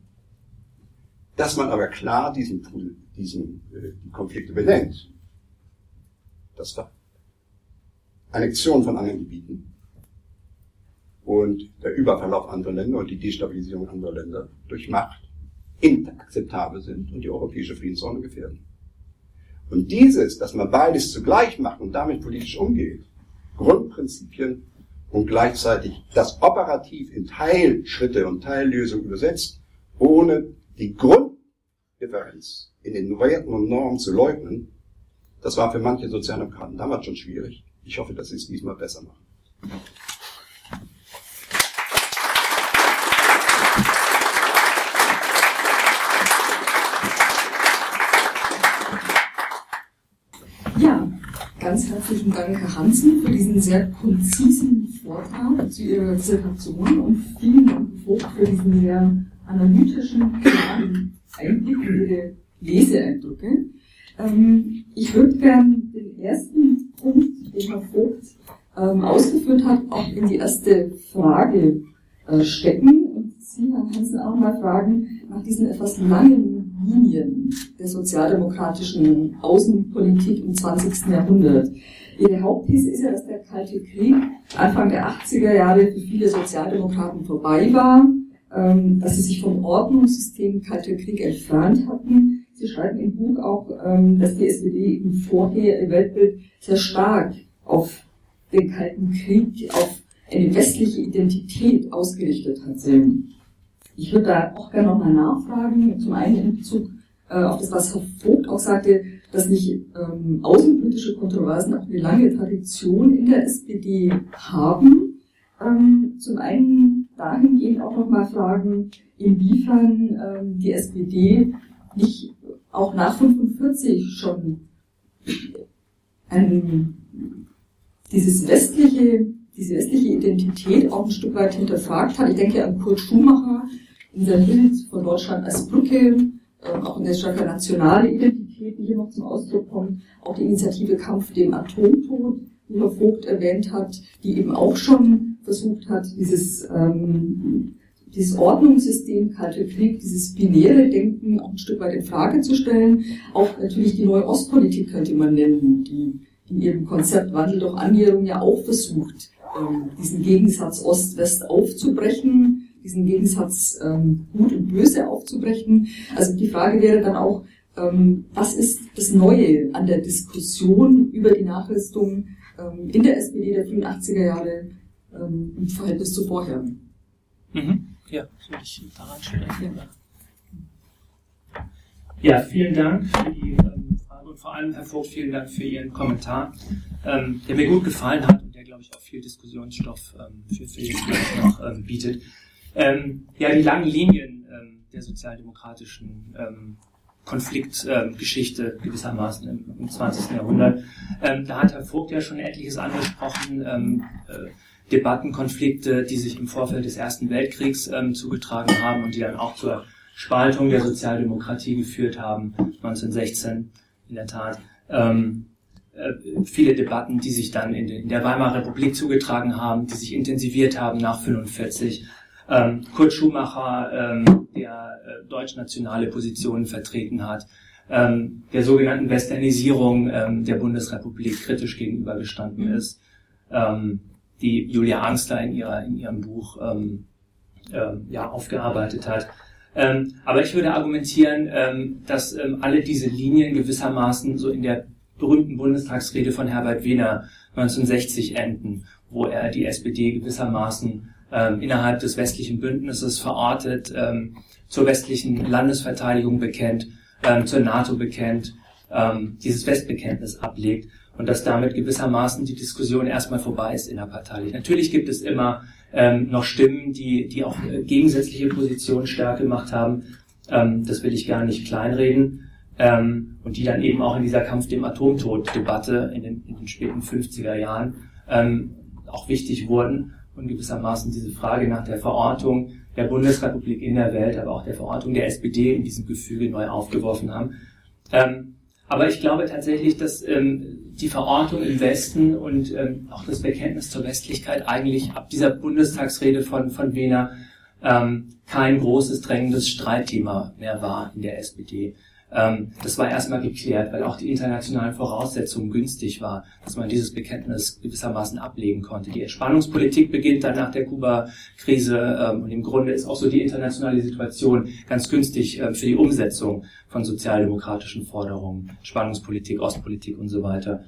[SPEAKER 4] dass man aber klar diesen, diesen äh, die Konflikte benennt. Das Annexion von anderen Gebieten und der Überfall auf andere Länder und die Destabilisierung anderer Länder durch Macht inakzeptabel sind und die europäische Friedensordnung gefährden. Und dieses, dass man beides zugleich macht und damit politisch umgeht, Grundprinzipien und gleichzeitig das operativ in Teilschritte und Teillösungen übersetzt, ohne die Grunddifferenz in den Werten und Normen zu leugnen, das war für manche Sozialdemokraten damals schon schwierig. Ich hoffe, dass sie es diesmal besser machen.
[SPEAKER 5] ganz herzlichen Dank, Herr Hansen, für diesen sehr konzisen Vortrag zu Ihrer Dissertation und vielen Dank, für diesen sehr analytischen, klaren Einblick in Ihre Leseeindrücke. Ähm, ich würde gerne den ersten Punkt, den Herr Vogt ähm, ausgeführt hat, auch in die erste Frage äh, stecken und Sie, Herr Hansen, auch mal fragen nach diesen etwas langen Linien der sozialdemokratischen Außenpolitik im 20. Jahrhundert. Ihre Hauptthese ist ja, dass der Kalte Krieg Anfang der 80er Jahre für viele Sozialdemokraten vorbei war, ähm, dass sie sich vom Ordnungssystem Kalter Krieg entfernt hatten. Sie schreiben im Buch auch, ähm, dass die SPD im Vorher im Weltbild sehr stark auf den Kalten Krieg, auf eine westliche Identität ausgerichtet hat. Ich würde da auch gerne nochmal nachfragen, zum einen in Bezug äh, auf das, was Herr Vogt auch sagte, dass nicht ähm, außenpolitische Kontroversen auch eine lange Tradition in der SPD haben. Ähm, zum einen dahingehend auch nochmal fragen, inwiefern ähm, die SPD nicht auch nach 45 schon ein, dieses westliche, diese westliche Identität auch ein Stück weit hinterfragt hat. Ich denke an Kurt Schumacher, in der Bild von Deutschland als Brücke, äh, auch in der stärker nationale Identität, die hier noch zum Ausdruck kommt, auch die Initiative Kampf dem Atomtod, die Herr Vogt erwähnt hat, die eben auch schon versucht hat, dieses, ähm, dieses Ordnungssystem, Kalte Krieg, dieses binäre Denken auch ein Stück weit in Frage zu stellen. Auch natürlich die neue Ostpolitik könnte man nennen, die in ihrem Konzept Wandel durch Annäherung ja auch versucht, ähm, diesen Gegensatz Ost-West aufzubrechen, diesen Gegensatz ähm, Gut und Böse aufzubrechen. Also die Frage wäre dann auch, ähm, was ist das Neue an der Diskussion über die Nachrüstung in der SPD der frühen 80er Jahre im Verhältnis zu vorher?
[SPEAKER 3] Mhm. Ja, soll ich daran stellen? Ja. ja, vielen Dank für die ähm, Frage und vor allem, Herr Vogt, vielen Dank für Ihren Kommentar, ähm, der mir gut gefallen hat und der, glaube ich, auch viel Diskussionsstoff ähm, für, für jetzt noch ähm, bietet ähm, ja, die langen Linien der sozialdemokratischen Konfliktgeschichte gewissermaßen im, im 20. Jahrhundert. Da hat Herr Vogt ja schon etliches angesprochen. Äh, Debatten, Konflikte, die sich im Vorfeld des Ersten Weltkriegs ähm, zugetragen haben und die dann auch zur Spaltung der Sozialdemokratie geführt haben, 1916 in der Tat. Ähm, äh, viele Debatten, die sich dann in, in der Weimarer Republik zugetragen haben, die sich intensiviert haben nach 45 ähm, Kurt Schumacher, ähm, der äh, deutschnationale Positionen vertreten hat, ähm, der sogenannten Westernisierung ähm, der Bundesrepublik kritisch gegenübergestanden mhm. ist, ähm, die Julia Angster in, ihrer, in ihrem Buch ähm, äh, ja, aufgearbeitet hat. Ähm, aber ich würde argumentieren, ähm, dass ähm, alle diese Linien gewissermaßen so in der berühmten Bundestagsrede von Herbert Wehner 1960 enden, wo er die SPD gewissermaßen ähm, innerhalb des westlichen Bündnisses verortet, ähm, zur westlichen Landesverteidigung bekennt, ähm, zur NATO bekennt, dieses Westbekenntnis ablegt und dass damit gewissermaßen die Diskussion erstmal vorbei ist innerparteilich. Natürlich gibt es immer ähm, noch Stimmen, die, die auch äh, gegensätzliche Positionen stark gemacht haben. Ähm, das will ich gar nicht kleinreden. Ähm, und die dann eben auch in dieser Kampf dem Atomtod-Debatte in den, in den späten 50er Jahren ähm, auch wichtig wurden und gewissermaßen diese Frage nach der Verortung der Bundesrepublik in der Welt, aber auch der Verortung der SPD in diesem Gefüge neu aufgeworfen haben. Ähm, aber ich glaube tatsächlich, dass ähm, die Verortung im Westen und ähm, auch das Bekenntnis zur Westlichkeit eigentlich ab dieser Bundestagsrede von, von Wiener ähm, kein großes, drängendes Streitthema mehr war in der SPD. Ähm, das war erstmal geklärt, weil auch die internationalen Voraussetzungen günstig war, dass man dieses Bekenntnis gewissermaßen ablegen konnte. Die Entspannungspolitik beginnt dann nach der Kuba-Krise ähm, und im Grunde ist auch so die internationale Situation ganz günstig äh, für die Umsetzung von sozialdemokratischen Forderungen, Spannungspolitik, Ostpolitik und so weiter.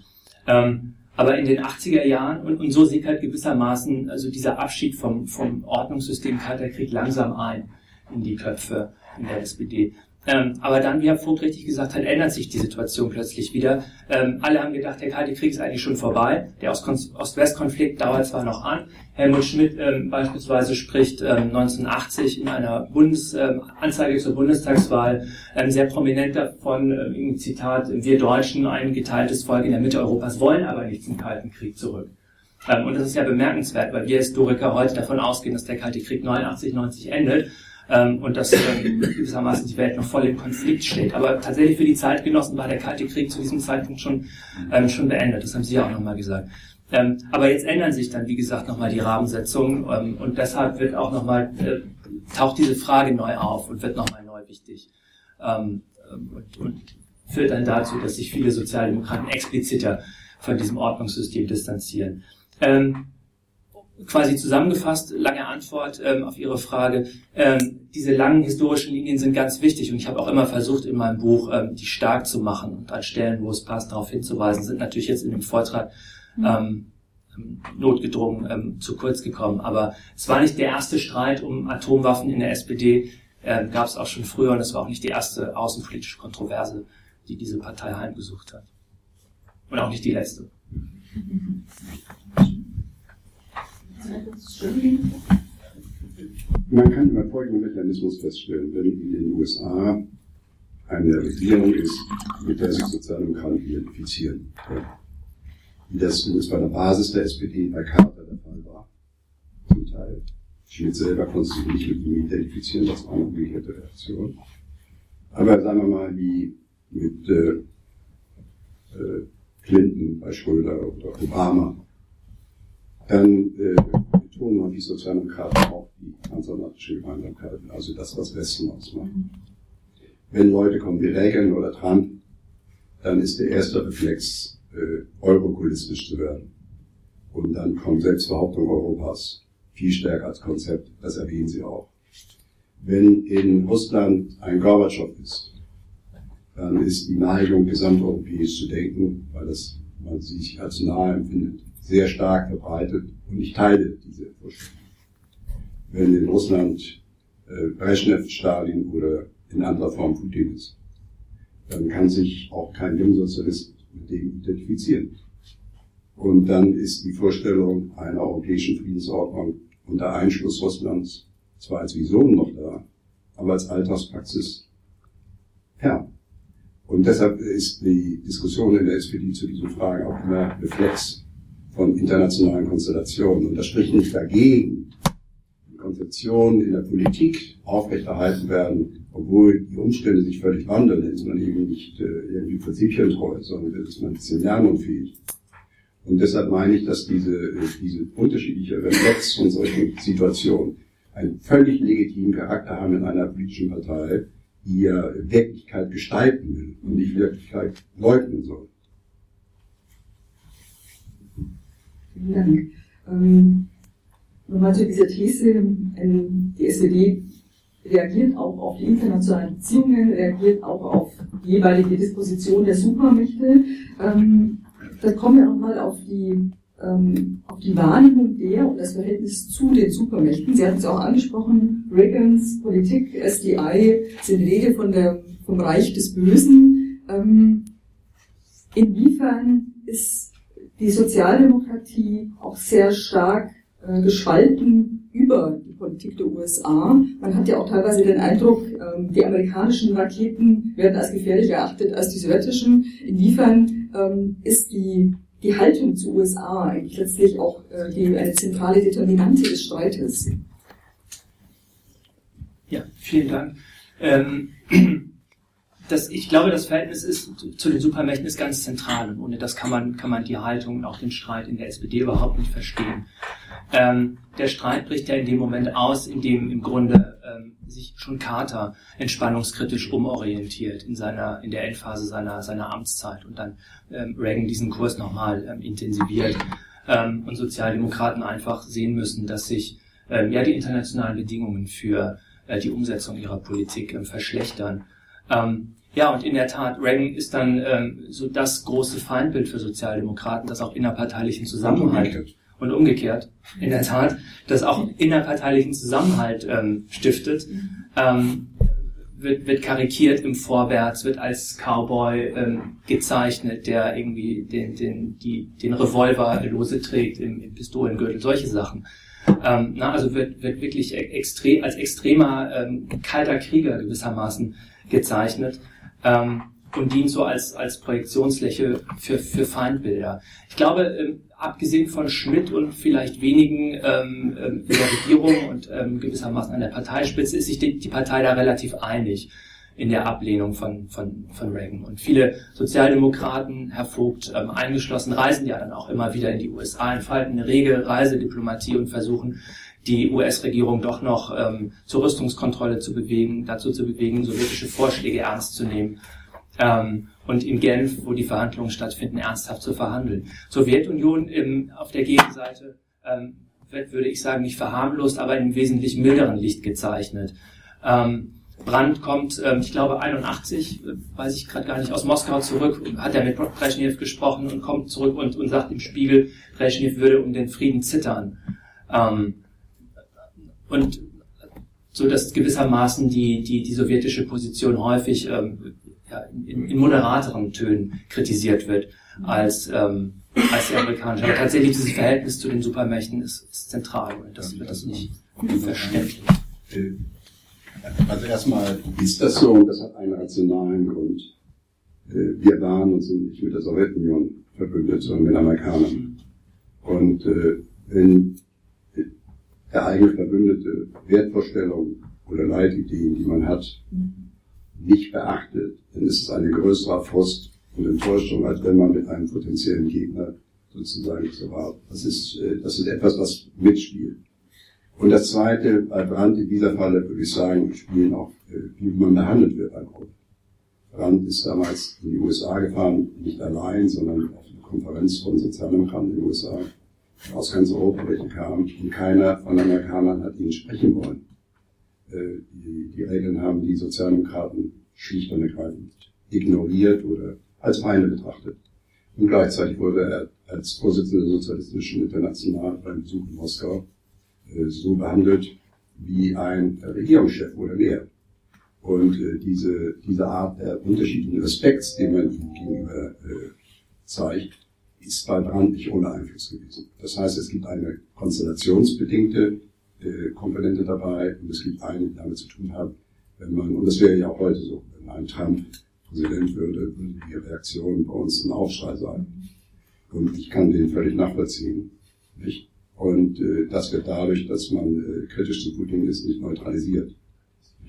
[SPEAKER 3] Ähm, aber in den 80er Jahren, und, und so sieht halt gewissermaßen also dieser Abschied vom, vom Ordnungssystem Kalter Krieg langsam ein in die Köpfe in der SPD. Ähm, aber dann, wie Herr Vogt richtig gesagt hat, ändert sich die Situation plötzlich wieder. Ähm, alle haben gedacht, der Kalte Krieg ist eigentlich schon vorbei. Der Ost-West-Konflikt dauert zwar noch an. Helmut Schmidt ähm, beispielsweise spricht 1980 ähm, in einer Bundes ähm, Anzeige zur Bundestagswahl ähm, sehr prominent davon, im Zitat, wir Deutschen, ein geteiltes Volk in der Mitte Europas, wollen aber nicht zum Kalten Krieg zurück. und das ist ja bemerkenswert, weil wir Historiker heute davon ausgehen, dass der Kalte Krieg 89, 90 endet ähm, und dass ähm, gewissermaßen die Welt noch voll im Konflikt steht. Aber tatsächlich für die Zeitgenossen war der Kalte Krieg zu diesem Zeitpunkt schon, ähm, schon beendet. Das haben Sie ja auch nochmal gesagt. Ähm, aber jetzt ändern sich dann, wie gesagt, nochmal die Rahmensetzungen ähm, und deshalb wird auch nochmal, äh, taucht diese Frage neu auf und wird nochmal neu wichtig. Ähm, und, und führt dann dazu, dass sich viele Sozialdemokraten expliziter von diesem Ordnungssystem distanzieren. Ähm, quasi zusammengefasst, lange Antwort ähm, auf Ihre Frage. Ähm, diese langen historischen Linien sind ganz wichtig und ich habe auch immer versucht in meinem Buch, ähm, die stark zu machen und an Stellen, wo es passt, darauf hinzuweisen, sind natürlich jetzt in dem Vortrag mhm. ähm, notgedrungen ähm, zu kurz gekommen. Aber es war nicht der erste Streit um Atomwaffen in der SPD, äh, gab es auch schon früher und es war auch nicht die erste außenpolitische Kontroverse, die diese Partei heimgesucht hat. Und auch nicht die letzte.
[SPEAKER 4] Man kann über folgenden Mechanismus feststellen, wenn in den USA eine Regierung ist, mit der sich Sozialdemokraten identifizieren. Wie das übrigens bei der Basis der SPD bei Carter der Fall war, zum Teil. Schmidt selber konnte sich nicht mit ihm identifizieren, das war eine umgekehrte Reaktion. Aber sagen wir mal, wie mit äh, äh, Clinton bei Schröder oder Obama dann äh, betonen wir die Sozialdemokraten auch die transatlantische Gemeinsamkeiten, also das, was Westen ausmacht. Wenn Leute kommen wie Reagan oder Trump, dann ist der erste Reflex, äh, eurokulistisch zu werden. Und dann kommt Selbstbehauptung Europas viel stärker als Konzept, das erwähnen sie auch. Wenn in Russland ein Gorbatschow ist, dann ist die Neigung, gesamteuropäisch zu denken, weil das man sich als nahe empfindet, sehr stark verbreitet und ich teile diese Vorstellung. Wenn in Russland äh, Brezhnev, Stalin oder in anderer Form Putin ist, dann kann sich auch kein Jungsozialist mit dem identifizieren. Und dann ist die Vorstellung einer europäischen Friedensordnung unter Einschluss Russlands zwar als Vision noch da, aber als Alltagspraxis fern. Und deshalb ist die Diskussion in der SPD zu diesen Fragen auch immer Reflex von internationalen Konstellationen. Und das spricht nicht dagegen, die Konzeptionen in der Politik aufrechterhalten werden, obwohl die Umstände sich völlig wandeln. Dann ist man eben nicht äh, irgendwie prinzipientreu, sondern ist man ein bisschen lernunfähig. Und deshalb meine ich, dass diese, äh, diese unterschiedliche Reflex von solchen Situationen einen völlig legitimen Charakter haben in einer politischen Partei, die ja Wirklichkeit gestalten will und nicht Wirklichkeit leugnen soll.
[SPEAKER 5] Vielen Dank. Ähm, nochmal zu dieser These, ähm, die SPD reagiert auch auf die internationalen Beziehungen, reagiert auch auf die jeweilige Disposition der Supermächte. Ähm, da kommen wir nochmal auf die, ähm, auf die Wahrnehmung der und das Verhältnis zu den Supermächten. Sie hatten es auch angesprochen, Reagans Politik, SDI, sind Rede von der, vom Reich des Bösen. Ähm, inwiefern ist die Sozialdemokratie auch sehr stark äh, gespalten über die Politik der USA. Man hat ja auch teilweise den Eindruck, ähm, die amerikanischen Raketen werden als gefährlicher erachtet als die sowjetischen. Inwiefern ähm, ist die, die Haltung zu USA eigentlich letztlich auch äh, die, eine zentrale Determinante des Streites?
[SPEAKER 3] Ja, vielen Dank. Ähm, das, ich glaube, das Verhältnis ist, zu den Supermächten ist ganz zentral und ohne das kann man, kann man die Haltung und auch den Streit in der SPD überhaupt nicht verstehen. Ähm, der Streit bricht ja in dem Moment aus, in dem im Grunde ähm, sich schon Carter entspannungskritisch umorientiert in seiner in der Endphase seiner seiner Amtszeit und dann ähm, Reagan diesen Kurs nochmal ähm, intensiviert ähm, und Sozialdemokraten einfach sehen müssen, dass sich ähm, ja die internationalen Bedingungen für äh, die Umsetzung ihrer Politik verschlechtern. Ähm, ja, und in der Tat, Reagan ist dann ähm, so das große Feindbild für Sozialdemokraten, das auch innerparteilichen Zusammenhalt und umgekehrt, in der Tat, das auch innerparteilichen Zusammenhalt ähm, stiftet, ähm, wird, wird karikiert im Vorwärts, wird als Cowboy ähm, gezeichnet, der irgendwie den, den, die, den Revolver lose trägt im, im Pistolengürtel, solche Sachen. Ähm, na, also wird, wird wirklich extrem, als extremer ähm, kalter Krieger gewissermaßen gezeichnet ähm, und dient so als, als Projektionsfläche für, für Feindbilder. Ich glaube, ähm, abgesehen von Schmidt und vielleicht wenigen ähm, ähm, in der Regierung und ähm, gewissermaßen an der Parteispitze ist sich die, die Partei da relativ einig in der Ablehnung von, von, von Reagan. Und viele Sozialdemokraten, Herr Vogt ähm, eingeschlossen, reisen ja dann auch immer wieder in die USA, entfalten eine rege Reisediplomatie und versuchen, die US-Regierung doch noch ähm, zur Rüstungskontrolle zu bewegen, dazu zu bewegen, sowjetische Vorschläge ernst zu nehmen ähm, und in Genf, wo die Verhandlungen stattfinden, ernsthaft zu verhandeln. Sowjetunion im, auf der Gegenseite ähm, wird, würde ich sagen, nicht verharmlost, aber in einem wesentlich milderen Licht gezeichnet. Ähm, Brandt kommt, ähm, ich glaube 81, äh, weiß ich gerade gar nicht, aus Moskau zurück, hat er mit Brezhnev gesprochen und kommt zurück und, und sagt im Spiegel, Brezhnev würde um den Frieden zittern. Ähm, und so dass gewissermaßen die, die, die sowjetische Position häufig ähm, ja, in, in moderateren Tönen kritisiert wird als, ähm, als die amerikanische. Aber tatsächlich dieses Verhältnis zu den Supermächten ist, ist zentral und das wird das nicht verständlich.
[SPEAKER 4] Also erstmal ist das so und das hat einen rationalen Grund. Äh, wir waren und sind nicht mit der Sowjetunion verbündet, sondern mit Amerikanern. Und äh, wenn eigene Verbündete Wertvorstellungen oder Leitideen, die man hat, nicht beachtet, dann ist es eine größere Frust und Enttäuschung, als wenn man mit einem potenziellen Gegner sozusagen so war. Das ist, äh, das ist etwas, was mitspielt. Und das Zweite, bei Brandt in dieser Falle würde ich sagen, spielen auch, äh, wie man behandelt wird ein Gruppe. Brandt ist damals in die USA gefahren, nicht allein, sondern auf eine Konferenz von Sozialdemokraten in den USA, aus ganz Europa welche kamen, und keiner von Amerikanern hat ihn sprechen wollen. Äh, die, die Regeln haben die Sozialdemokraten schlicht und ergreifend ignoriert oder als Feinde betrachtet. Und gleichzeitig wurde er als Vorsitzender der Sozialistischen Internationalen beim Besuch in Moskau äh, so behandelt wie ein Regierungschef oder mehr. Und äh, diese, diese Art der unterschiedlichen Respekts, den man ihm gegenüber äh, zeigt, ist bei Brandt nicht ohne Einfluss gewesen. Das heißt, es gibt eine konstellationsbedingte äh, Komponente dabei und es gibt eine, die damit zu tun hat, wenn man, und das wäre ja auch heute so, wenn ein Trump Präsident würde, würde die Reaktion bei uns ein Aufschrei sein. Und ich kann den völlig nachvollziehen. Nicht? Und äh, das wird dadurch, dass man äh, kritisch zu Putin ist, nicht neutralisiert.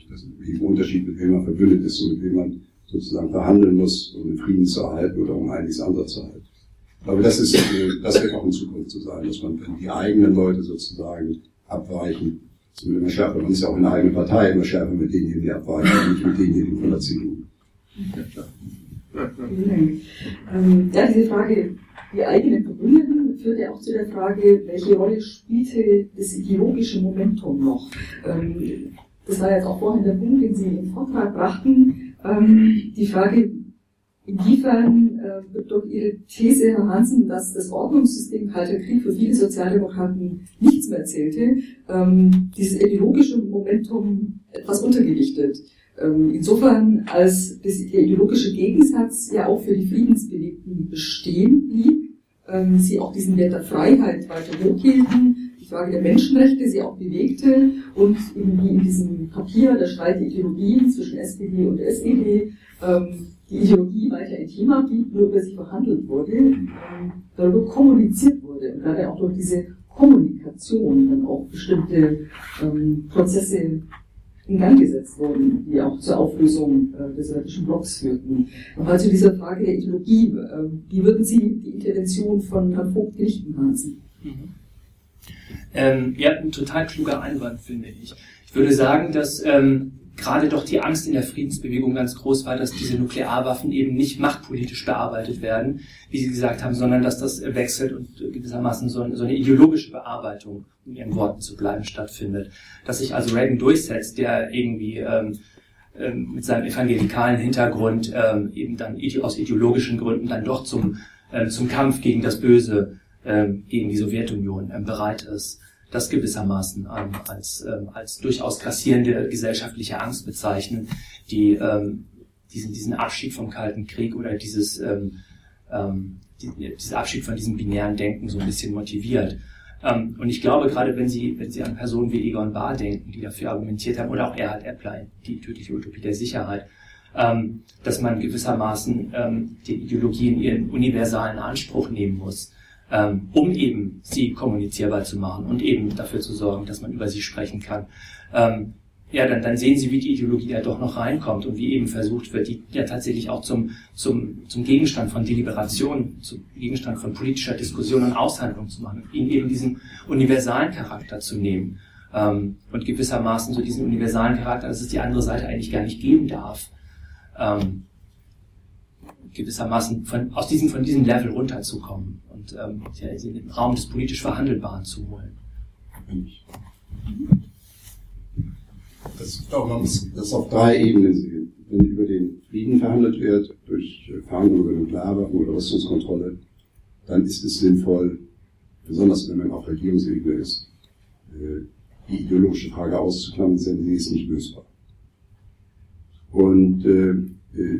[SPEAKER 4] Das ist im Unterschied, mit wem man verbündet ist und mit wem man sozusagen verhandeln muss, um den Frieden zu erhalten oder um einiges andere zu erhalten. Aber das ist, das wird auch in Zukunft so sein, dass man, wenn die eigenen Leute sozusagen abweichen, so immer schärfer, man ist ja auch in der eigenen Partei immer schärfer mit denjenigen, die abweichen, nicht mit denjenigen von der CDU.
[SPEAKER 5] Ähm, ja, diese Frage, die eigenen Verbündeten, führt ja auch zu der Frage, welche Rolle spielte das ideologische Momentum noch? Ähm, das war jetzt auch vorhin der Punkt, den Sie im Vortrag brachten. Ähm, die Frage, inwiefern wird durch Ihre These, Herr Hansen, dass das Ordnungssystem Kalter Krieg für viele Sozialdemokraten nichts mehr zählte, ähm, dieses ideologische Momentum etwas untergewichtet. Ähm, insofern, als der ideologische Gegensatz ja auch für die Friedensbewegten bestehen blieb, ähm, sie auch diesen Wert der Freiheit weiter hochhielten, die Frage der Menschenrechte sie auch bewegte und wie in diesem Papier der Streit der Ideologien zwischen SPD und SED ähm, die Ideologie weiter ein Thema blieb, nur über sie verhandelt wurde, ähm, darüber kommuniziert wurde und gerade auch durch diese Kommunikation dann auch bestimmte ähm, Prozesse in Gang gesetzt wurden, die auch zur Auflösung äh, des sowjetischen Blocks führten. Nochmal zu dieser Frage der Ideologie. Äh, wie würden Sie die Intervention von Herrn Vogt richten, Hansen? Mhm.
[SPEAKER 3] Ähm, ja, ein total kluger Einwand, finde ich. Ich würde sagen, dass ähm, gerade doch die Angst in der Friedensbewegung ganz groß war, dass diese Nuklearwaffen eben nicht machtpolitisch bearbeitet werden, wie Sie gesagt haben, sondern dass das wechselt und gewissermaßen so, eine ideologische Bearbeitung, um Ihren Worten zu bleiben, stattfindet. Dass sich also Reagan durchsetzt, der irgendwie ähm, ähm, mit seinem evangelikalen Hintergrund ähm, eben dann aus ideologischen Gründen dann doch zum, ähm, zum Kampf gegen das Böse, ähm, gegen die Sowjetunion bereit ist das gewissermaßen ähm, als, ähm, als durchaus grassierende gesellschaftliche Angst bezeichnen, die ähm, diesen, diesen Abschied vom Kalten Krieg oder dieses, ähm, ähm, die, dieser Abschied von diesem binären Denken so ein bisschen motiviert. Ähm, und ich glaube, gerade wenn Sie, wenn Sie an Personen wie Egon Bahr denken, die dafür argumentiert haben, oder auch Erhard Eplein, die tödliche Utopie der Sicherheit, ähm, dass man gewissermaßen ähm, die Ideologie in ihren universalen Anspruch nehmen muss ähm, um eben sie kommunizierbar zu machen und eben dafür zu sorgen, dass man über sie sprechen kann. Ähm, ja, dann, dann sehen Sie, wie die Ideologie da doch noch reinkommt und wie eben versucht wird, die ja tatsächlich auch zum, zum, zum Gegenstand von Deliberation, zum Gegenstand von politischer Diskussion und Aushandlung zu machen, ihnen eben diesen universalen Charakter zu nehmen ähm, und gewissermaßen so diesen universalen Charakter, dass es die andere Seite eigentlich gar nicht geben darf, ähm, gewissermaßen von, aus diesem, von diesem Level runterzukommen und ähm, in den Raum des politisch Verhandelbaren zu holen.
[SPEAKER 4] Das, doch, man muss das auf drei Ebenen sehen. Wenn über den Frieden verhandelt wird, durch Verhandlungen über Nuklearwaffen oder Rüstungskontrolle, dann ist es sinnvoll, besonders wenn man auf Regierungsebene ist, äh, die ideologische Frage auszuklammern, denn sie ist nicht lösbar. Und äh,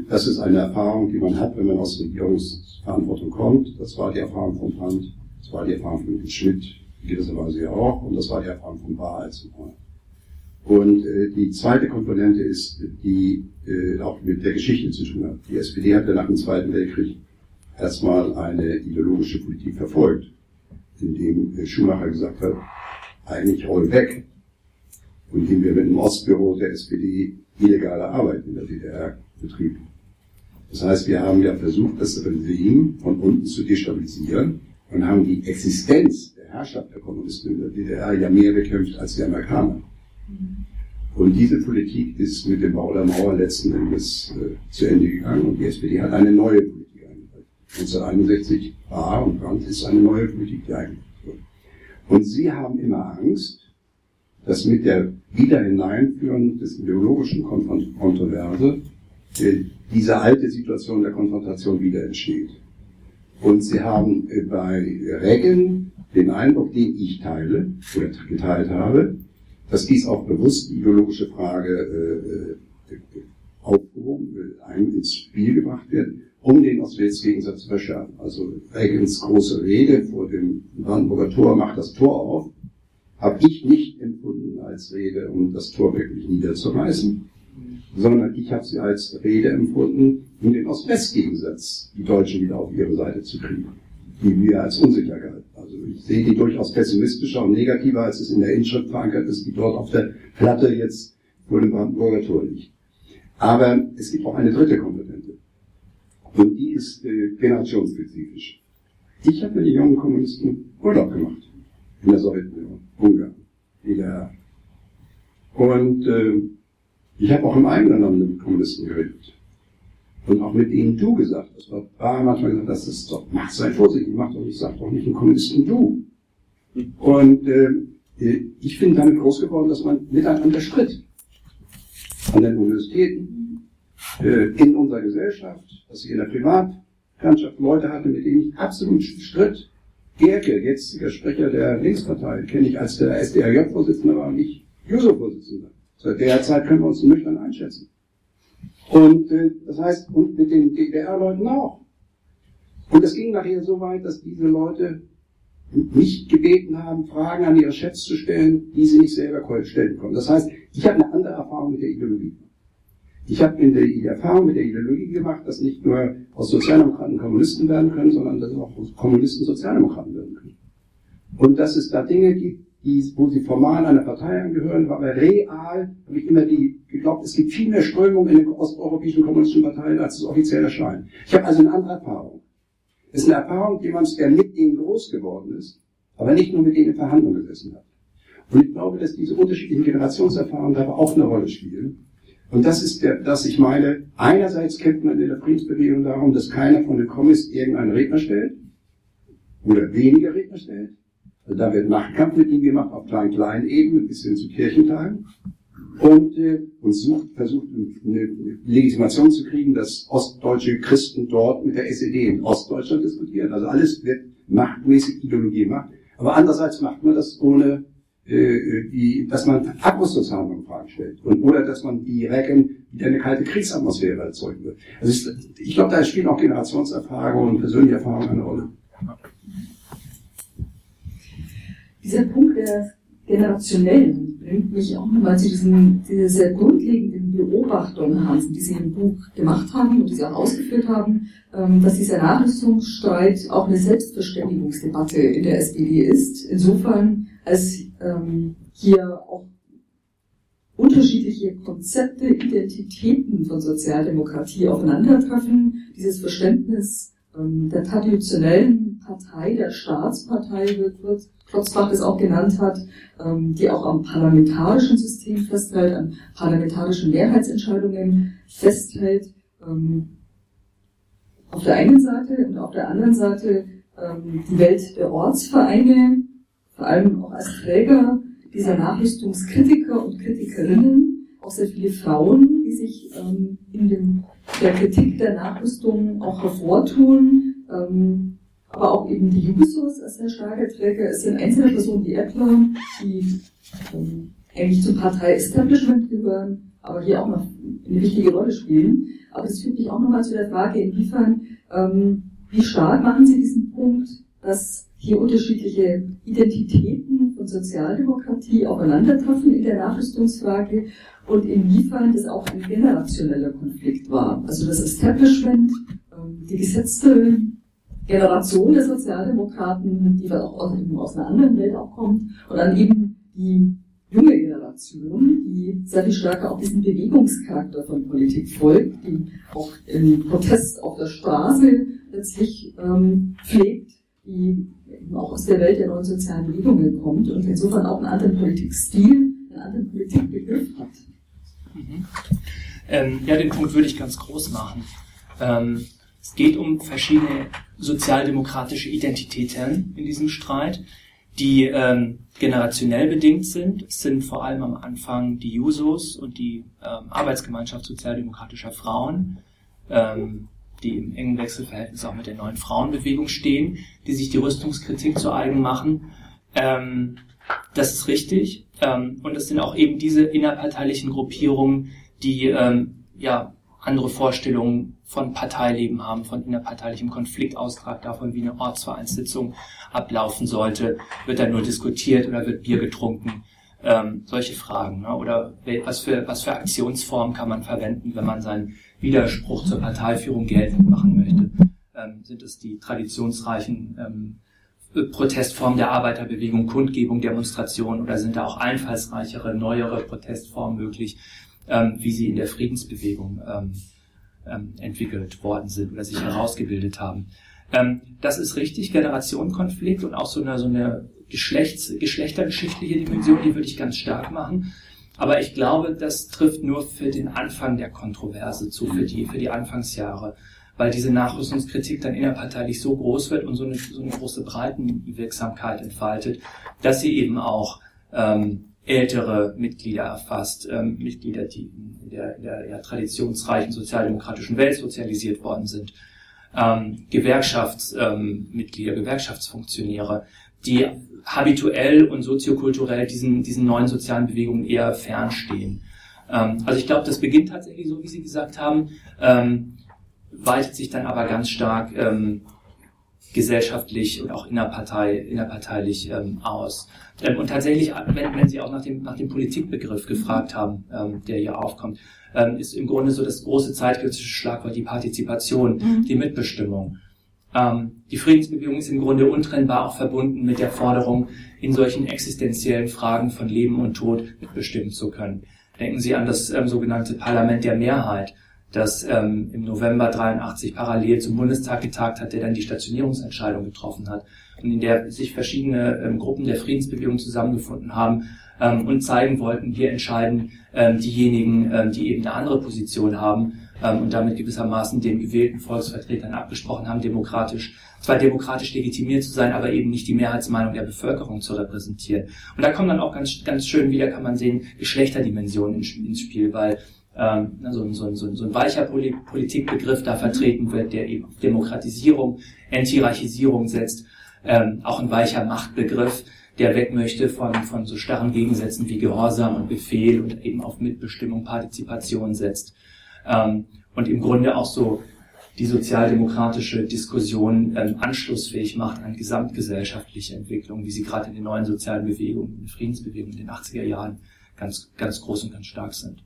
[SPEAKER 4] das ist eine Erfahrung, die man hat, wenn man aus Regierungsverantwortung kommt. Das war die Erfahrung von Brandt, das war die Erfahrung von Schmidt, in gewisser Weise ja auch, und das war die Erfahrung von Bahr als Und äh, die zweite Komponente ist, die äh, auch mit der Geschichte zu tun hat. Die SPD hat ja nach dem Zweiten Weltkrieg erstmal eine ideologische Politik verfolgt, indem äh, Schumacher gesagt hat, eigentlich roll weg. Und indem wir mit dem Ostbüro der SPD illegale Arbeit in der DDR betrieben. Das heißt, wir haben ja versucht, das Regime von unten zu destabilisieren und haben die Existenz der Herrschaft der Kommunisten in der DDR ja mehr bekämpft als die Amerikaner. Und diese Politik ist mit dem Bau der Mauer letzten Endes äh, zu Ende gegangen und die SPD hat eine neue Politik eingeführt. 1961 war und Brandt ist eine neue Politik, die eingeführt wurde. Und sie haben immer Angst, dass mit der Wiederhineinführung des ideologischen Kontroverse diese alte Situation der Konfrontation wieder entsteht. Und sie haben äh, bei Reagan den Eindruck, den ich teile oder geteilt habe, dass dies auch bewusst die ideologische Frage äh, äh aufgehoben, äh, ins Spiel gebracht wird, um den Ost-West-Gegensatz zu verschärfen. Also Reagans große Rede vor dem Brandenburger Tor macht das Tor auf, habe ich nicht empfunden als Rede, um das Tor wirklich niederzureißen, sondern ich habe sie als Rede empfunden, um den Ost-West-Gegensatz die Deutschen wieder auf ihre Seite zu kriegen, die mir als unsicher galt. Also ich sehe die durchaus pessimistischer und negativer, als es in der Inschrift verankert ist, die dort auf der Platte jetzt vor dem Brandenburger Tor liegt. Aber es gibt auch eine dritte Komponente. Und die ist äh, generationsspezifisch. Ich habe mit den jungen Kommunisten Urlaub gemacht in der Sowjetunion, Ungarn, DDR. Und äh, ich habe auch im eigenen Land mit Kommunisten geredet. Und auch mit ihnen du gesagt. Das war, war manchmal gesagt, das ist doch, mach sei vorsichtig, mach doch nicht, sag doch nicht einen Kommunisten du. Und äh, ich bin damit groß geworden, dass man miteinander stritt. An den Universitäten, äh, in unserer Gesellschaft, dass ich in der Privatlandschaft Leute hatte, mit denen ich absolut stritt. Gerke, jetziger Sprecher der Linkspartei, kenne ich als der SDRJ-Vorsitzende, aber nicht Juso-Vorsitzender. Zu der Zeit können wir uns nüchtern einschätzen. Und äh, das heißt, und mit den DDR-Leuten auch. Und es ging nachher so weit, dass diese Leute mich gebeten haben, Fragen an ihre Chefs zu stellen, die sie nicht selber stellen konnten. Das heißt, ich habe eine andere Erfahrung mit der Ideologie. Ich habe in der Erfahrung mit der Ideologie gemacht, dass nicht nur aus Sozialdemokraten Kommunisten werden können, sondern dass auch aus Kommunisten Sozialdemokraten werden können. Und dass es da Dinge gibt, die, wo sie formal einer Partei angehören, aber real habe ich immer die geglaubt, es gibt viel mehr Strömungen in den osteuropäischen kommunistischen Parteien, als es offiziell erscheint. Ich habe also eine andere Erfahrung. Es ist eine Erfahrung jemand, der mit ihnen groß geworden ist, aber nicht nur mit denen in Verhandlungen gesessen hat. Und ich glaube, dass diese unterschiedlichen Generationserfahrungen dabei auch eine Rolle spielen. Und das ist der, dass ich meine, einerseits kämpft man in der Friedensbewegung darum, dass keiner von den Kommis irgendeinen Redner stellt oder weniger Redner stellt. Also da wird Machtkampf mit ihm gemacht auf kleinen, kleinen Ebenen bis hin zu Kirchentagen. Und, äh, und sucht, versucht eine Legitimation zu kriegen, dass ostdeutsche Christen dort mit der SED in Ostdeutschland diskutieren. Also alles wird machtmäßig Ideologie gemacht. Aber andererseits macht man das ohne äh, die, dass man Abrüstungshandlungen in Frage stellt und oder dass man die Recken wieder eine kalte Kriegsatmosphäre erzeugen wird. Also ich, ich glaube, da spielen auch Generationserfahrungen und persönliche Erfahrungen eine Rolle.
[SPEAKER 5] Dieser Punkt der generationellen bringt mich auch nochmal zu diesen, dieser sehr grundlegenden Beobachtung, Hansen, die Sie im Buch gemacht haben und die Sie auch ausgeführt haben, ähm, dass dieser Nachrüstungsstreit auch eine Selbstverständigungsdebatte in der SPD ist. Insofern, als ähm, hier auch unterschiedliche Konzepte, Identitäten von Sozialdemokratie aufeinandertreffen, dieses Verständnis ähm, der traditionellen Partei, der Staatspartei wird, wird Klotzbach es auch genannt hat, ähm, die auch am parlamentarischen System festhält, an parlamentarischen Mehrheitsentscheidungen festhält. Ähm, auf der einen Seite und auf der anderen Seite ähm, die Welt der Ortsvereine, vor allem auch als Träger dieser Nachrüstungskritiker und Kritikerinnen, auch sehr viele Frauen, die sich in der Kritik der Nachrüstung auch hervortun, aber auch eben die Jusos als sehr starke Träger. Es sind einzelne Personen wie Eppler, die ähm, eigentlich zum Partei-Establishment gehören, aber hier auch noch eine wichtige Rolle spielen. Aber das führt mich auch nochmal zu der Frage, inwiefern, ähm, wie stark machen Sie diesen Punkt, dass hier unterschiedliche Identitäten von Sozialdemokratie aufeinandertreffen in der Nachrüstungsfrage und inwiefern das auch ein generationeller Konflikt war. Also das Establishment, ähm, die gesetzte Generation der Sozialdemokraten, die auch aus, aus einer anderen Welt auch kommt, und dann eben die junge Generation, die sehr viel stärker auch diesen Bewegungscharakter von Politik folgt, die auch im Protest auf der Straße letztlich ähm, pflegt, die eben auch aus der Welt der neuen sozialen Bewegungen kommt und insofern auch einen anderen Politikstil, einen anderen Politikbegriff hat.
[SPEAKER 3] Mhm. Ähm, ja, den Punkt würde ich ganz groß machen. Ähm, es geht um verschiedene sozialdemokratische Identitäten in diesem Streit, die ähm, generationell bedingt sind. Es sind vor allem am Anfang die Jusos und die ähm, Arbeitsgemeinschaft sozialdemokratischer Frauen, ähm, die im engen Wechselverhältnis auch mit der neuen Frauenbewegung stehen, die sich die Rüstungskritik zu eigen machen. Ähm, das ist richtig. Ähm, und es sind auch eben diese innerparteilichen Gruppierungen, die ähm, ja andere Vorstellungen von Parteileben haben, von innerparteilichem Konfliktaustrag, davon, wie eine Ortsvereinssitzung ablaufen sollte. Wird da nur diskutiert oder wird Bier getrunken? Ähm, solche Fragen. Ne? Oder was für, was für Aktionsformen kann man verwenden, wenn man seinen Widerspruch zur Parteiführung geltend machen möchte? Ähm, sind es die traditionsreichen ähm, Protestformen der Arbeiterbewegung, Kundgebung, Demonstration oder sind da auch einfallsreichere, neuere Protestformen möglich, ähm, wie sie in der Friedensbewegung ähm, ähm, entwickelt worden sind oder sich herausgebildet haben. Ähm, das ist richtig, Generationenkonflikt und auch so eine, so eine Geschlechts, geschlechtergeschichtliche Dimension, die würde ich ganz stark machen. Aber ich glaube, das trifft nur für den Anfang der Kontroverse zu, für die, für die Anfangsjahre, weil diese Nachrüstungskritik dann innerparteilich so groß wird und so eine, so eine große Breitenwirksamkeit entfaltet, dass sie eben auch ähm, ältere Mitglieder erfasst, ähm, Mitglieder, die in der, in der ja, traditionsreichen sozialdemokratischen Welt sozialisiert worden sind, ähm, Gewerkschaftsmitglieder, ähm, Gewerkschaftsfunktionäre, die habituell und soziokulturell diesen, diesen neuen sozialen Bewegungen eher fernstehen. Ähm, also ich glaube, das beginnt tatsächlich so, wie Sie gesagt haben, ähm, weitet sich dann aber ganz stark ähm, gesellschaftlich und auch innerpartei, innerparteilich ähm, aus. Ähm, und tatsächlich, wenn, wenn Sie auch nach dem, nach dem Politikbegriff gefragt haben, ähm, der hier aufkommt, ähm, ist im Grunde so das große zeitkritische Schlagwort die Partizipation, mhm. die Mitbestimmung. Ähm, die Friedensbewegung ist im Grunde untrennbar auch verbunden mit der Forderung, in solchen existenziellen Fragen von Leben und Tod mitbestimmen zu können. Denken Sie an das ähm, sogenannte Parlament der Mehrheit, dass ähm, im November 83 parallel zum Bundestag getagt hat, der dann die Stationierungsentscheidung getroffen hat und in der sich verschiedene ähm, Gruppen der Friedensbewegung zusammengefunden haben ähm, und zeigen wollten, wir entscheiden ähm, diejenigen, ähm, die eben eine andere Position haben ähm, und damit gewissermaßen den gewählten Volksvertretern abgesprochen haben, demokratisch zwar demokratisch legitimiert zu sein, aber eben nicht die Mehrheitsmeinung der Bevölkerung zu repräsentieren. Und da kommen dann auch ganz, ganz schön wieder, kann man sehen, Geschlechterdimensionen ins Spiel, weil ähm, so, so, so, so ein weicher Politikbegriff da vertreten wird, der eben auf Demokratisierung, Enthierarchisierung setzt, ähm, auch ein weicher Machtbegriff, der weg möchte von, von so starren Gegensätzen wie Gehorsam und Befehl und eben auf Mitbestimmung, Partizipation setzt. Ähm, und im Grunde auch so die sozialdemokratische Diskussion ähm, anschlussfähig macht an gesamtgesellschaftliche Entwicklungen, wie sie gerade in den neuen sozialen Bewegungen, in den Friedensbewegungen in den 80er Jahren ganz, ganz groß und ganz stark sind.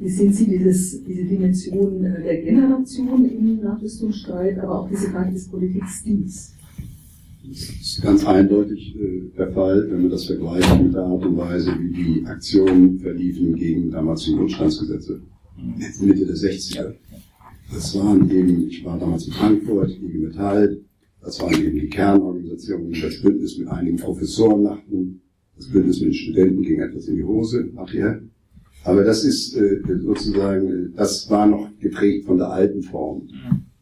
[SPEAKER 5] Wie sehen Sie dieses, diese Dimension äh, der Generation im Nachrüstungsstreit, aber auch diese Frage des Politikstils?
[SPEAKER 4] Das ist ganz eindeutig äh, der Fall, wenn man das vergleicht mit der Art und Weise, wie die Aktionen verliefen gegen damals die Notstandsgesetze. Mitte der 60er. Das waren eben, ich war damals in Frankfurt, IG Metall, das waren eben die Kernorganisationen, das Bündnis mit einigen Professoren machten, das Bündnis mit den Studenten ging etwas in die Hose nachher. Aber das ist äh, sozusagen, das war noch geprägt von der alten Form.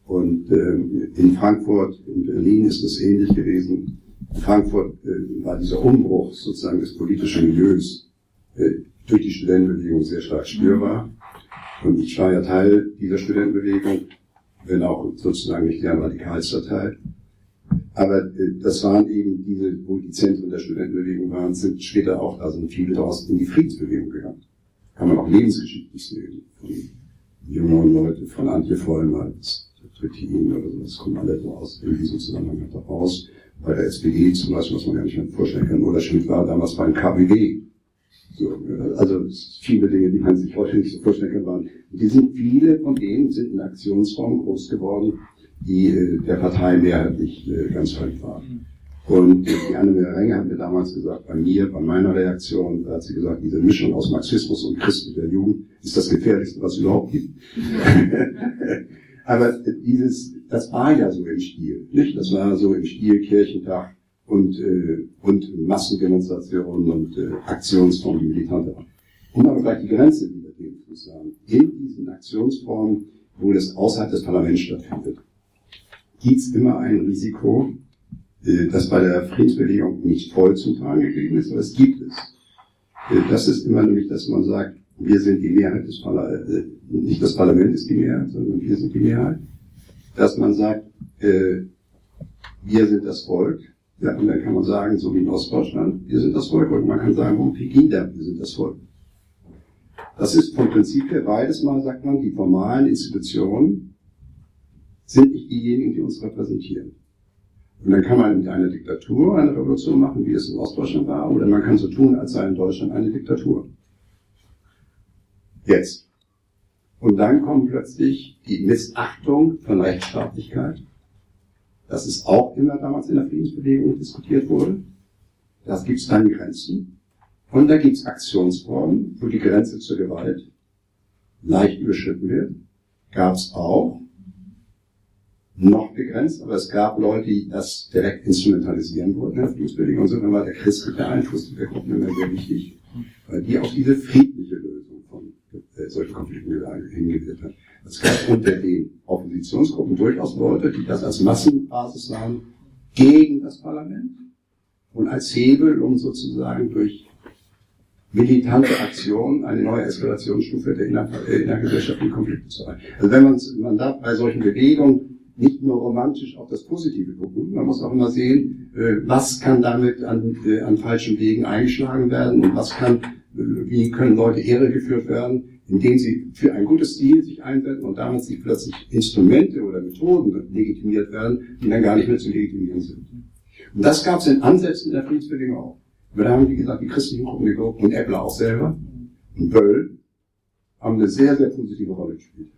[SPEAKER 4] Und ähm, in Frankfurt, in Berlin ist das ähnlich gewesen. In Frankfurt äh, war dieser Umbruch sozusagen des politischen Milieus äh, durch die Studentenbewegung sehr stark spürbar. Und ich war ja Teil dieser Studentenbewegung, wenn auch sozusagen nicht der radikalste Teil. Aber äh, das waren eben diese, wo die Zentren der Studentenbewegung waren, sind später auch, also viele daraus in die Friedensbewegung gegangen. Kann man auch lebensgeschichtlich sehen. Von jüngeren Leuten, von Antje Vollmer, Trittin oder so, das kommen alle so aus in diesem Zusammenhang raus. Bei der SPD zum Beispiel, was man ja nicht mehr vorstellen kann, oder Schmidt war damals beim KBW. So, also viele Dinge, die man sich heute nicht so vorstellen kann, waren. Die sind viele von denen sind in Aktionsformen groß geworden, die äh, der Partei mehrheitlich äh, ganz fremd waren. Und die Anne Renge hat mir damals gesagt, bei mir, bei meiner Reaktion, da hat sie gesagt, diese Mischung aus Marxismus und christlicher Jugend ist das gefährlichste, was es überhaupt gibt. Aber dieses, das war ja so im Stil, nicht? Das war so im Stil Kirchentag und, äh, und Massendemonstrationen und äh, Aktionsformen, die militanter waren. Um aber gleich die Grenze wieder zu sagen. In diesen Aktionsformen, wo das außerhalb des Parlaments stattfindet, gibt es immer ein Risiko, äh, das bei der Friedensbewegung nicht voll zum Tragen gegeben ist, aber es gibt es. Äh, das ist immer nämlich, dass man sagt, wir sind die Mehrheit des Parlaments, äh, nicht das Parlament ist die Mehrheit, sondern wir sind die Mehrheit. Dass man sagt, wir sind das Volk, ja, und dann kann man sagen, so wie in Ostdeutschland, wir sind das Volk, und man kann sagen, um Pegida, wir sind das Volk. Das ist vom Prinzip her beides mal, sagt man, die formalen Institutionen sind nicht diejenigen, die uns repräsentieren. Und dann kann man mit einer Diktatur eine Revolution machen, wie es in Ostdeutschland war, oder man kann so tun, als sei in Deutschland eine Diktatur. Jetzt. Und dann kommt plötzlich die Missachtung von Rechtsstaatlichkeit. Das ist auch immer damals in der Friedensbewegung diskutiert wurde. Das gibt es dann Grenzen. Und da gibt es Aktionsformen, wo die Grenze zur Gewalt leicht überschritten wird. Gab es auch noch begrenzt, aber es gab Leute, die das direkt instrumentalisieren wollten in der Friedensbewegung. Und so war der christliche Einfluss der Gruppen immer sehr wichtig, weil die auf diese friedliche Lösung von äh, solchen Konflikten hingewirkt hat. Es gab unter den Oppositionsgruppen durchaus Leute, die das als Massenbasis sahen gegen das Parlament und als Hebel, um sozusagen durch militante Aktion eine neue Eskalationsstufe der inner, innergesellschaftlichen Konflikte zu erreichen. Also wenn man, man darf bei solchen Bewegungen nicht nur romantisch auf das Positive gucken. Man muss auch immer sehen, äh, was kann damit an, äh, an falschen Wegen eingeschlagen werden und was kann, äh, wie können Leute irregeführt werden, indem sie für ein gutes Ziel sich einsetzen und damit sich plötzlich Instrumente oder Methoden legitimiert werden, die dann gar nicht mehr zu legitimieren sind. Und das gab es in Ansätzen der Friedensbewegung auch. Aber da haben, wie gesagt, die christlichen Gruppen geguckt und Eppler auch selber und Böll haben eine sehr, sehr positive Rolle gespielt.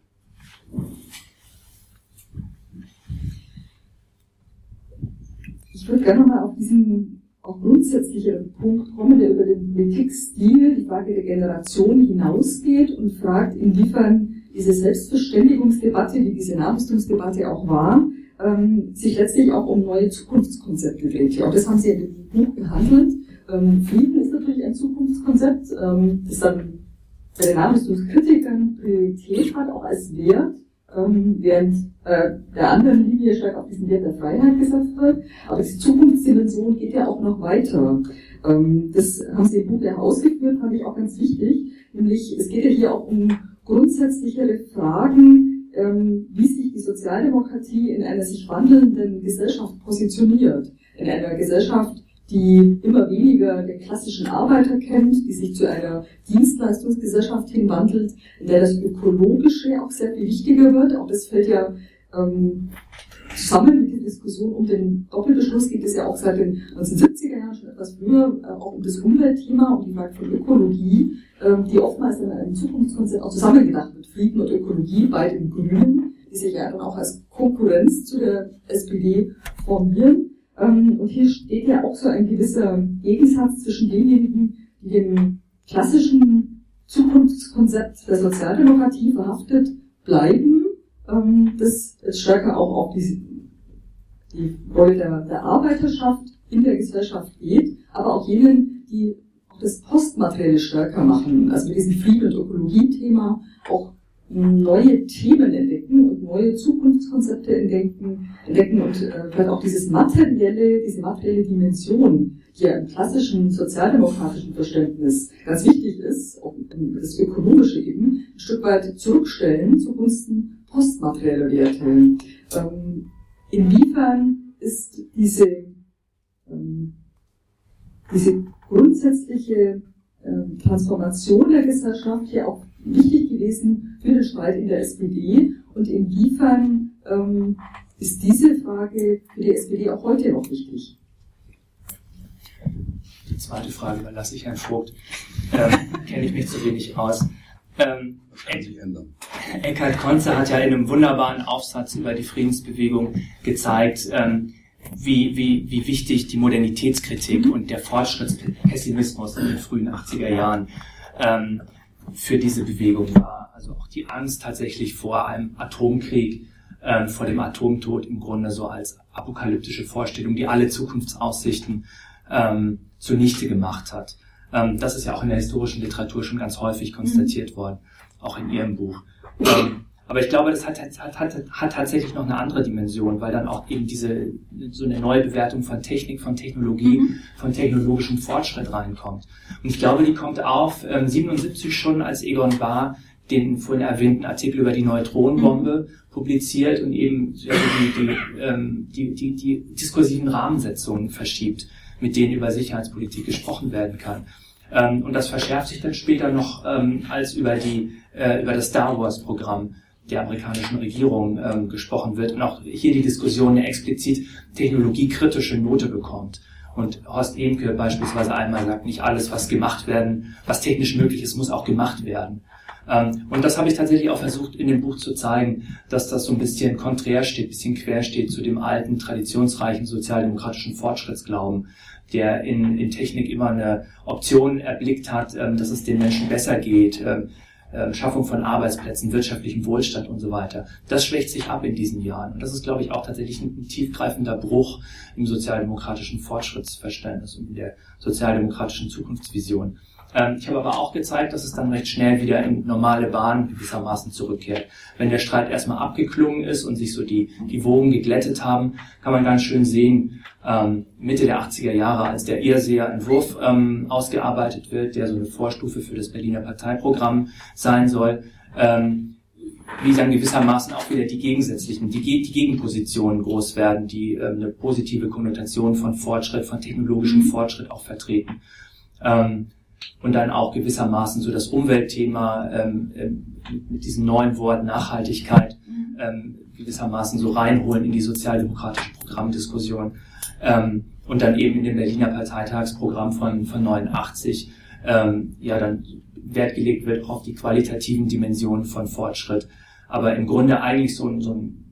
[SPEAKER 5] Ich würde gerne mal auf diesen auch grundsätzlicher Punkt kommen, der über den Politikstil, die Frage der Generation hinausgeht und fragt, inwiefern diese Selbstverständigungsdebatte, die diese Nachrüstungsdebatte auch war, ähm, sich letztlich auch um neue Zukunftskonzepte dreht. Auch das haben Sie in dem Buch behandelt. Ähm, Frieden ist natürlich ein Zukunftskonzept, ähm, das dann bei den Nachrüstungskritikern Priorität hat, auch als Wert, während äh, der anderen Linie stark auf diesen Wert der Freiheit gesetzt wird. Aber die Zukunftsdimension geht ja auch noch weiter. Ähm, das haben Sie im Buch ja ausgeführt, fand ich auch ganz wichtig. Nämlich, es geht ja hier auch um grundsätzlichere Fragen, ähm, wie sich die Sozialdemokratie in einer sich wandelnden Gesellschaft positioniert. In einer Gesellschaft, die immer weniger den klassischen Arbeiter kennt, die sich zu einer Dienstleistungsgesellschaft hinwandelt, in der das Ökologische auch sehr viel wichtiger wird. Auch das fällt ja ähm, zusammen mit der Diskussion um den Doppelbeschluss geht es ja auch seit den 1970er Jahren schon etwas früher äh, auch um das Umweltthema, um die Frage von Ökologie, ähm, die oftmals in einem Zukunftskonzept auch zusammengedacht wird. Frieden und Ökologie bei den Grünen, die sich ja dann auch als Konkurrenz zu der SPD formieren. Ähm, und hier steht ja auch so ein gewisser Gegensatz zwischen denjenigen, die dem klassischen Zukunftskonzept der Sozialdemokratie verhaftet bleiben, ähm, das stärker auch auf die, die Rolle der, der Arbeiterschaft in der Gesellschaft geht, aber auch jenen, die auch das Postmaterielle stärker machen, also mit diesem Frieden- und Ökologie-Thema auch neue Themen entdecken neue Zukunftskonzepte entdecken, entdecken und äh, vielleicht auch dieses materielle, diese materielle Dimension, die ja im klassischen sozialdemokratischen Verständnis ganz wichtig ist, auch das ökonomische eben, ein Stück weit zurückstellen zugunsten postmaterieller Werte. Ähm, inwiefern ist diese, ähm, diese grundsätzliche ähm, Transformation der Gesellschaft hier auch wichtig gewesen für den Streit in der SPD und inwiefern ähm, ist diese Frage für die SPD auch heute noch wichtig?
[SPEAKER 3] Die zweite Frage überlasse ich Herrn Vogt. Ähm, Kenne ich mich zu wenig aus. Ähm, Eckhard Konze hat ja in einem wunderbaren Aufsatz über die Friedensbewegung gezeigt, ähm, wie, wie, wie wichtig die Modernitätskritik und der Fortschrittspessimismus in den frühen 80er Jahren ähm, für diese Bewegung war. Also auch die Angst tatsächlich vor einem Atomkrieg, ähm, vor dem Atomtod im Grunde so als apokalyptische Vorstellung, die alle Zukunftsaussichten ähm, zunichte gemacht hat. Ähm, das ist ja auch in der historischen Literatur schon ganz häufig konstatiert mhm. worden, auch in Ihrem Buch. Ähm, aber ich glaube, das hat, hat, hat, hat tatsächlich noch eine andere Dimension, weil dann auch eben diese so eine neue Bewertung von Technik, von Technologie, mhm. von technologischem Fortschritt reinkommt. Und ich glaube, die kommt auf ähm, 77 schon, als Egon Bahr den vorhin erwähnten Artikel über die Neutronenbombe mhm. publiziert und eben die, die, ähm, die, die, die diskursiven Rahmensetzungen verschiebt, mit denen über Sicherheitspolitik gesprochen werden kann. Ähm, und das verschärft sich dann später noch ähm, als über die äh, über das Star Wars Programm der amerikanischen Regierung ähm, gesprochen wird und auch hier die Diskussion eine explizit technologiekritische Note bekommt. Und Horst Ehmke beispielsweise einmal sagt, nicht alles, was gemacht werden, was technisch möglich ist, muss auch gemacht werden. Ähm, und das habe ich tatsächlich auch versucht in dem Buch zu zeigen, dass das so ein bisschen konträr steht, bisschen quer steht zu dem alten, traditionsreichen sozialdemokratischen Fortschrittsglauben, der in, in Technik immer eine Option erblickt hat, ähm, dass es den Menschen besser geht, ähm, Schaffung von Arbeitsplätzen, wirtschaftlichem Wohlstand und so weiter. Das schwächt sich ab in diesen Jahren. Und das ist, glaube ich, auch tatsächlich ein tiefgreifender Bruch im sozialdemokratischen Fortschrittsverständnis und in der sozialdemokratischen Zukunftsvision. Ähm, ich habe aber auch gezeigt, dass es dann recht schnell wieder in normale Bahnen gewissermaßen zurückkehrt. Wenn der Streit erstmal abgeklungen ist und sich so die, die Wogen geglättet haben, kann man ganz schön sehen, ähm, Mitte der 80er Jahre, als der Irrseher Entwurf ähm, ausgearbeitet wird, der so eine Vorstufe für das Berliner Parteiprogramm sein soll, ähm, wie dann gewissermaßen auch wieder die gegensätzlichen, die, die Gegenpositionen groß werden, die ähm, eine positive Konnotation von Fortschritt, von technologischem mhm. Fortschritt auch vertreten. Ähm, und dann auch gewissermaßen so das Umweltthema ähm, ähm, mit diesem neuen Wort Nachhaltigkeit mhm. ähm, gewissermaßen so reinholen in die sozialdemokratische Programmdiskussion ähm, und dann eben in dem Berliner Parteitagsprogramm von, von 89 ähm, ja dann Wert gelegt wird auf die qualitativen Dimensionen von Fortschritt, aber im Grunde eigentlich so ein, so ein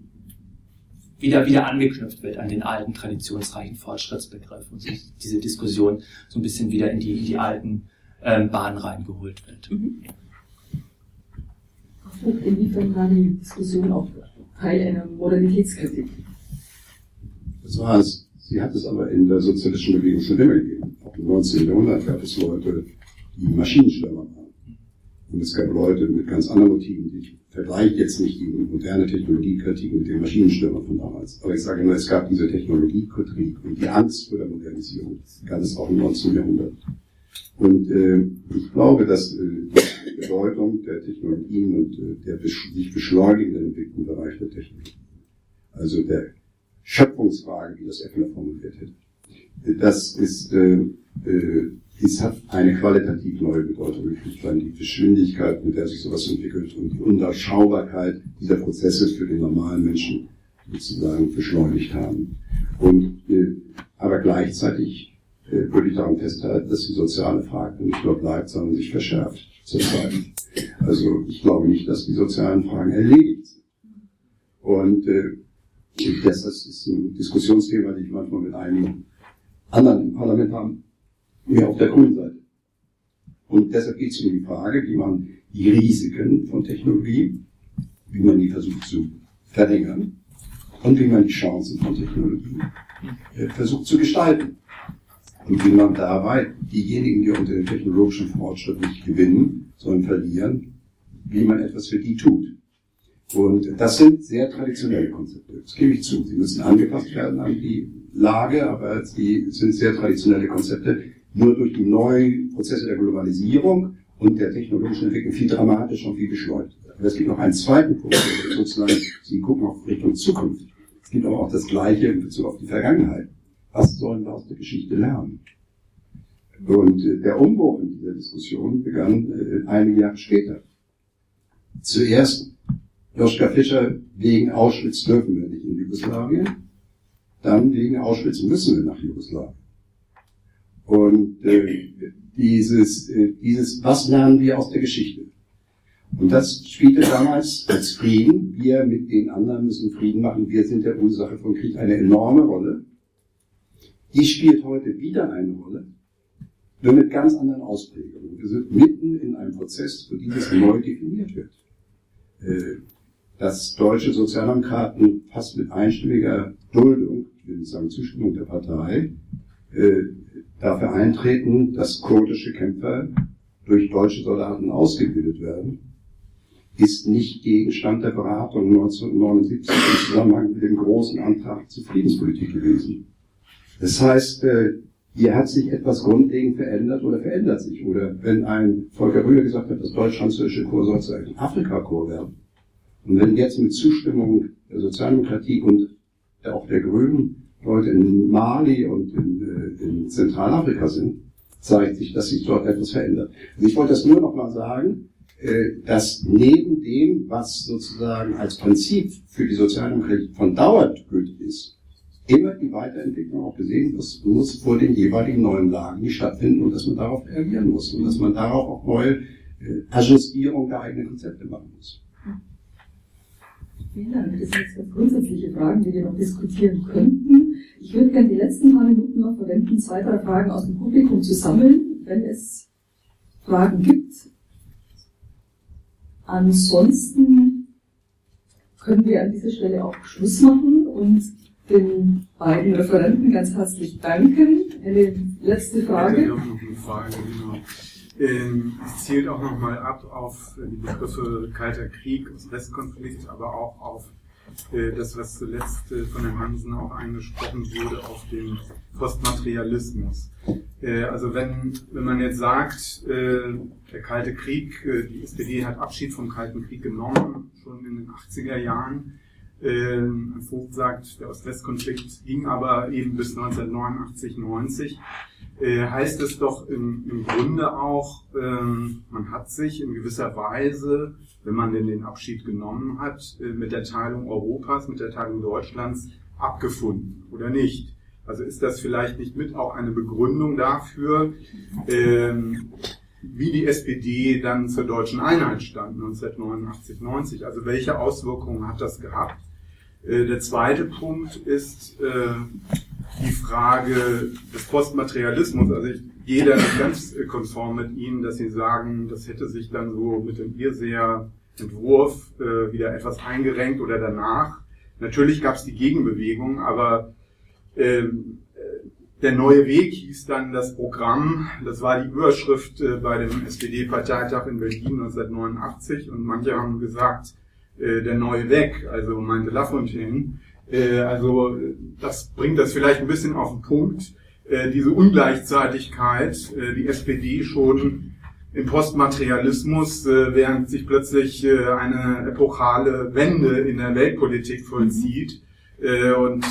[SPEAKER 3] wieder, wieder angeknüpft wird an den alten traditionsreichen Fortschrittsbegriff und sich diese Diskussion so ein bisschen wieder in die, in die alten ähm, Bahnen reingeholt wird. Mhm.
[SPEAKER 5] Inwiefern war die Diskussion auch Teil einer Modernitätskritik?
[SPEAKER 4] Das war es. Sie hat es aber in der sozialistischen Bewegung schon immer gegeben. Auch im 19. Jahrhundert gab es Leute, die Maschinenschwärmer waren. Und es gab Leute mit ganz anderen Motiven, die ich vergleiche jetzt nicht die moderne Technologiekritik mit den Maschinenstürmer von damals. Aber ich sage nur, es gab diese Technologiekritik und die Angst vor der Modernisierung gab es auch im 19. Jahrhundert. Und äh, ich glaube, dass äh, die Bedeutung der Technologien und äh, der sich beschleunigenden Entwicklung im Bereich der Technologie, also der Schöpfungsfrage, wie das Eppler formuliert hätte, das ist, äh, äh, dies hat eine qualitativ neue Bedeutung gekriegt, weil die Geschwindigkeit, mit der sich sowas entwickelt und die Unterschaubarkeit dieser Prozesse für den normalen Menschen sozusagen beschleunigt haben. Und, äh, aber gleichzeitig äh, würde ich daran festhalten, dass die soziale Frage nicht nur bleibt, sondern sich verschärft zurzeit. Also ich glaube nicht, dass die sozialen Fragen erledigt sind. Und äh, das ist ein Diskussionsthema, das ich manchmal mit einigen anderen im Parlament habe, mehr auf der grünen Seite. Und deshalb geht es um die Frage, wie man die Risiken von Technologie, wie man die versucht zu verringern und wie man die Chancen von Technologie äh, versucht zu gestalten. Und wie man dabei diejenigen, die unter dem technologischen Fortschritt nicht gewinnen, sondern verlieren, wie man etwas für die tut. Und das sind sehr traditionelle Konzepte. Das gebe ich zu. Sie müssen angepasst werden an die Lage, aber sie sind sehr traditionelle Konzepte. Nur durch die neuen Prozesse der Globalisierung und der technologischen Entwicklung viel dramatischer und viel beschleunigt. Aber es gibt noch einen zweiten Punkt, sozusagen, Sie gucken auf Richtung Zukunft. Es gibt aber auch das Gleiche in Bezug auf die Vergangenheit. Was sollen wir aus der Geschichte lernen? Und äh, der Umbruch in dieser Diskussion begann äh, einige Jahre später. Zuerst Joschka Fischer, wegen Auschwitz dürfen wir nicht in Jugoslawien. Dann wegen Auschwitz müssen wir nach Jugoslawien. Und äh, dieses, äh, dieses, was lernen wir aus der Geschichte? Und das spielte damals als Frieden. Wir mit den anderen müssen Frieden machen. Wir sind der Ursache von Krieg eine enorme Rolle. Die spielt heute wieder eine Rolle, nur mit ganz anderen Ausprägungen. Wir sind mitten in einem Prozess, wo dieses neu definiert wird. Äh, dass deutsche Sozialdemokraten fast mit einstimmiger Duldung, ich will nicht sagen Zustimmung der Partei, äh, dafür eintreten, dass kurdische Kämpfer durch deutsche Soldaten ausgebildet werden, ist nicht Gegenstand der Beratung 1979 im Zusammenhang mit dem großen Antrag zur Friedenspolitik gewesen. Das heißt, äh, hier hat sich etwas grundlegend verändert oder verändert sich. Oder wenn ein Volker Rühr gesagt hat, das deutsch-französische Chor soll zu einem Afrika-Chor werden. Und wenn jetzt mit Zustimmung der Sozialdemokratie und auch der Grünen Leute in Mali und in, äh, in Zentralafrika sind, zeigt sich, dass sich dort etwas verändert. Und ich wollte das nur noch mal sagen, äh, dass neben dem, was sozusagen als Prinzip für die Sozialdemokratie von Dauer gültig ist, immer die Weiterentwicklung auch gesehen das muss vor den jeweiligen neuen Lagen stattfinden und dass man darauf reagieren muss und dass man darauf auch neue äh, Ajustierung der eigenen Konzepte machen muss.
[SPEAKER 5] Vielen Dank. Das sind jetzt ganz grundsätzliche Fragen, die wir noch diskutieren könnten. Ich würde gerne die letzten paar Minuten noch verwenden, zwei, drei Fragen aus dem Publikum zu sammeln, wenn es Fragen gibt. Ansonsten können wir an dieser Stelle auch Schluss machen und den beiden Referenten ganz herzlich danken. Eine letzte Frage. Ich
[SPEAKER 6] noch eine Frage, genau. Ähm, es zielt auch nochmal ab auf die Begriffe Kalter Krieg, Westkonflikt, aber auch auf das, was zuletzt äh, von Herrn Hansen auch angesprochen wurde, auf den Postmaterialismus. Äh, also wenn, wenn man jetzt sagt, der Kalte Krieg, die SPD hat Abschied vom Kalten Krieg genommen, schon in den 80er Jahren, ähm, Vogt sagt, der Ost-West-Konflikt ging aber eben bis 1989, 90. Äh, heißt es doch im, im Grunde auch, ähm, man hat sich in gewisser Weise, wenn man denn den Abschied genommen hat, äh, mit der Teilung Europas, mit der Teilung Deutschlands abgefunden oder nicht? Also ist das vielleicht nicht mit auch eine Begründung dafür, ähm, wie die SPD dann zur deutschen Einheit stand 1989, 90? Also welche Auswirkungen hat das gehabt? Äh, der zweite Punkt ist äh, die Frage des Postmaterialismus. Also ich gehe da nicht ganz konform mit Ihnen, dass Sie sagen, das hätte sich dann so mit dem Irrseher-Entwurf äh, wieder etwas eingerenkt oder danach. Natürlich gab es die Gegenbewegung, aber ähm, der neue Weg hieß dann das Programm. Das war die Überschrift äh, bei dem SPD-Parteitag in Berlin 1989 und manche haben gesagt, äh, der neue Weg, also meinte Lafontaine. Äh, also das bringt das vielleicht ein bisschen auf den Punkt. Äh, diese Ungleichzeitigkeit, äh, die SPD schon im Postmaterialismus, äh, während sich plötzlich eine epochale Wende in der Weltpolitik vollzieht. Und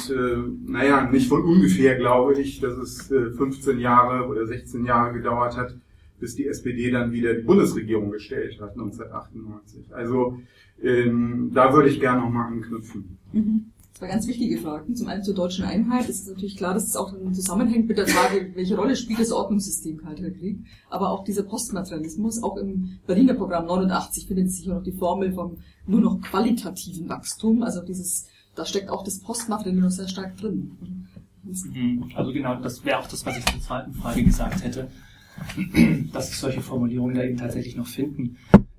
[SPEAKER 6] naja, nicht von ungefähr glaube ich, dass es äh, 15 Jahre oder 16 Jahre gedauert hat, bis die SPD dann wieder die Bundesregierung gestellt hat, 1998. Also ähm, da würde ich gerne nochmal anknüpfen.
[SPEAKER 5] Mhm. Zwei ganz wichtige Fragen. Zum einen zur deutschen Einheit. Es ist natürlich klar, dass es auch zusammenhängt mit der Frage, welche Rolle spielt das Ordnungssystem Kalter Krieg. Aber auch dieser Postmaterialismus, auch im Berliner Programm 89 findet sich auch noch die Formel vom nur noch qualitativen Wachstum, also dieses da steckt auch das Postmaterialismus sehr stark drin.
[SPEAKER 3] Mhm. Also genau, das wäre auch das, was ich zur zweiten Frage gesagt hätte, dass sich solche Formulierungen da eben tatsächlich noch finden.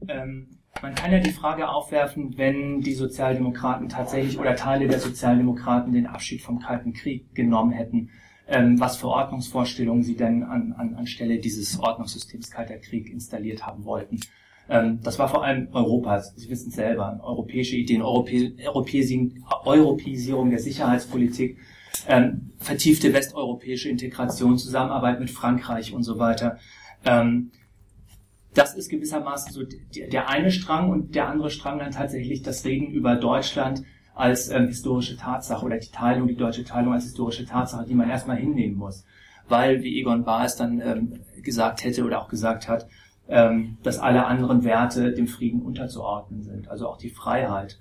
[SPEAKER 3] Ähm, man kann ja die Frage aufwerfen, wenn die Sozialdemokraten tatsächlich oder Teile der Sozialdemokraten den Abschied vom Kalten Krieg genommen hätten, ähm, was für Ordnungsvorstellungen sie denn an, an, anstelle dieses Ordnungssystems Kalter Krieg installiert haben wollten. Ähm, das war vor allem Europas, Sie wissen es selber, europäische Ideen, Europä Europäisierung der Sicherheitspolitik, ähm, vertiefte westeuropäische Integration, Zusammenarbeit mit Frankreich und so weiter. Ähm, das ist gewissermaßen so der eine Strang und der andere Strang dann tatsächlich das Reden über Deutschland als ähm, historische Tatsache oder die Teilung, die deutsche Teilung als historische Tatsache, die man erstmal hinnehmen muss. Weil, wie Egon Bahr dann ähm, gesagt hätte oder auch gesagt hat, ähm, dass alle anderen Werte dem Frieden unterzuordnen sind, also auch die Freiheit.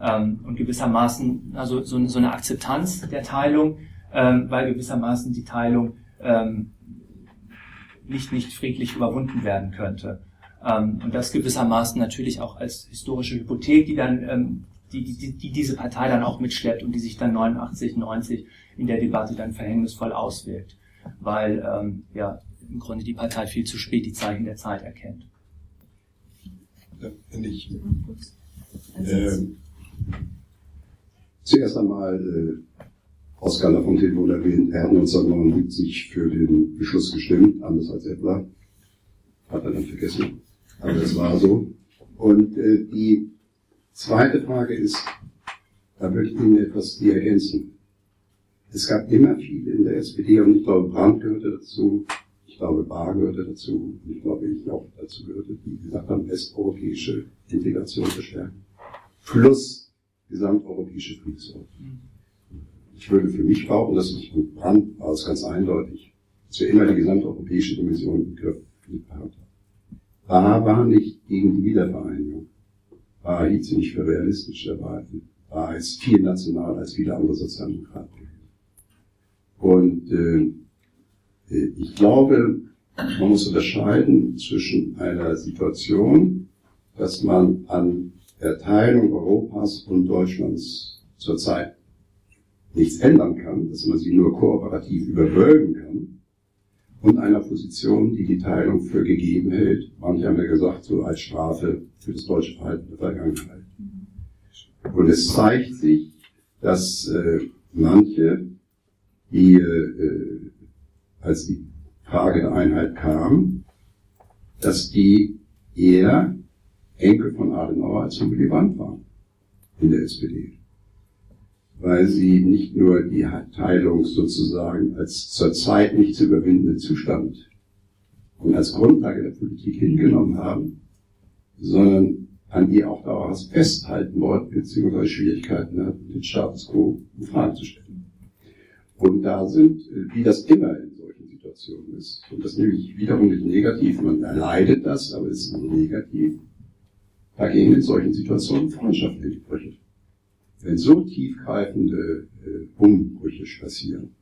[SPEAKER 3] Ähm, und gewissermaßen also so, so eine Akzeptanz der Teilung, ähm, weil gewissermaßen die Teilung ähm, nicht, nicht friedlich überwunden werden könnte. Ähm, und das gewissermaßen natürlich auch als historische Hypothek, die dann ähm, die, die, die diese Partei dann auch mitschleppt und die sich dann 89, 90 in der Debatte dann verhängnisvoll auswirkt. Weil ähm, ja, im Grunde die Partei viel zu spät die Zeichen der Zeit erkennt.
[SPEAKER 4] Ja, finde ich. Äh, zuerst einmal, äh, Oskar Lafontaine wurde erwähnt, er hat 1979 für den Beschluss gestimmt, anders als Eppler. Hat er dann vergessen. Aber das war so. Und äh, die zweite Frage ist, da würde ich Ihnen etwas ergänzen. Es gab immer viele in der SPD, und ich glaube, Brandt gehörte dazu, ich glaube, Bar gehörte dazu. Ich glaube, ich auch dazu gehörte, die gesagt haben, westeuropäische Integration bestärken. Plus gesamteuropäische Friedensordnung. Ich würde für mich behaupten, dass ich mit Brand war es ganz eindeutig, dass wir immer die gesamteuropäische Dimension im Griff gehabt haben. Bar war nicht gegen die Wiedervereinigung. Bar hielt sie nicht für realistisch. Er war, war ist viel national als viele andere Sozialdemokraten. Und äh, ich glaube, man muss unterscheiden zwischen einer Situation, dass man an der Teilung Europas und Deutschlands zurzeit nichts ändern kann, dass man sie nur kooperativ überwölben kann, und einer Position, die die Teilung für gegeben hält, manche haben ja gesagt, so als Strafe für das deutsche Verhalten der Vergangenheit. Und es zeigt sich, dass äh, manche, die äh, als die Frage der Einheit kam, dass die eher Enkel von Adenauer als von Willy Brandt waren in der SPD. Weil sie nicht nur die Teilung sozusagen als zurzeit nicht zu überwindende Zustand und als Grundlage der Politik hingenommen haben, sondern an ihr auch darauf festhalten wollten, beziehungsweise Schwierigkeiten hatten, den Status quo in Frage zu stellen. Und da sind, wie das immer in Situation ist. Und das nehme ich wiederum nicht negativ. Man erleidet das, aber es ist negativ. Dagegen in solchen Situationen freundschaftliche Brüche. Wenn so tiefgreifende äh, Umbrüche passieren,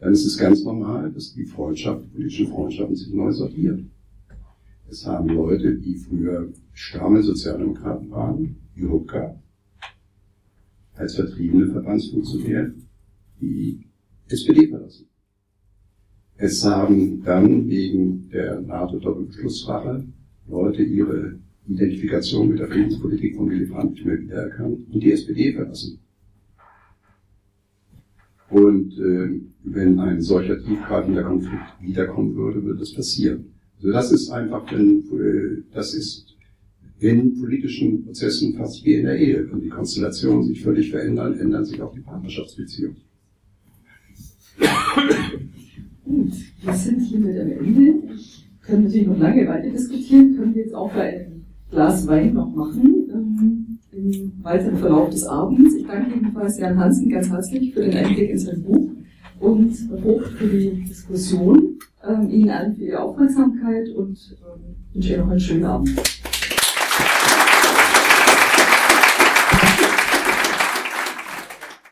[SPEAKER 4] dann ist es ganz normal, dass die Freundschaft, politische Freundschaften sich neu sortieren. Es haben Leute, die früher stramme Sozialdemokraten waren, wie Hooker, als vertriebene Verbandsfunktionär die SPD verlassen. Es haben dann wegen der NATO-Doppelbeschlusssache Leute ihre Identifikation mit der Friedenspolitik von Willy Brandt nicht mehr wiedererkannt und die SPD verlassen. Und äh, wenn ein solcher tiefgreifender Konflikt wiederkommen würde, würde das passieren. Also das ist einfach, wenn, äh, das ist in politischen Prozessen fast wie in der Ehe. Wenn die Konstellationen sich völlig verändern, ändern sich auch die Partnerschaftsbeziehungen.
[SPEAKER 5] Gut, wir sind hiermit am Ende. Ich können natürlich noch lange weiter diskutieren, können wir jetzt auch bei Glas Wein noch machen ähm, im weiteren Verlauf des Abends. Ich danke jedenfalls Jan Hansen ganz herzlich für den Einblick in sein Buch und Vogt für die Diskussion. Ähm, Ihnen allen für Ihre Aufmerksamkeit und ähm, wünsche Ihnen noch einen schönen Abend.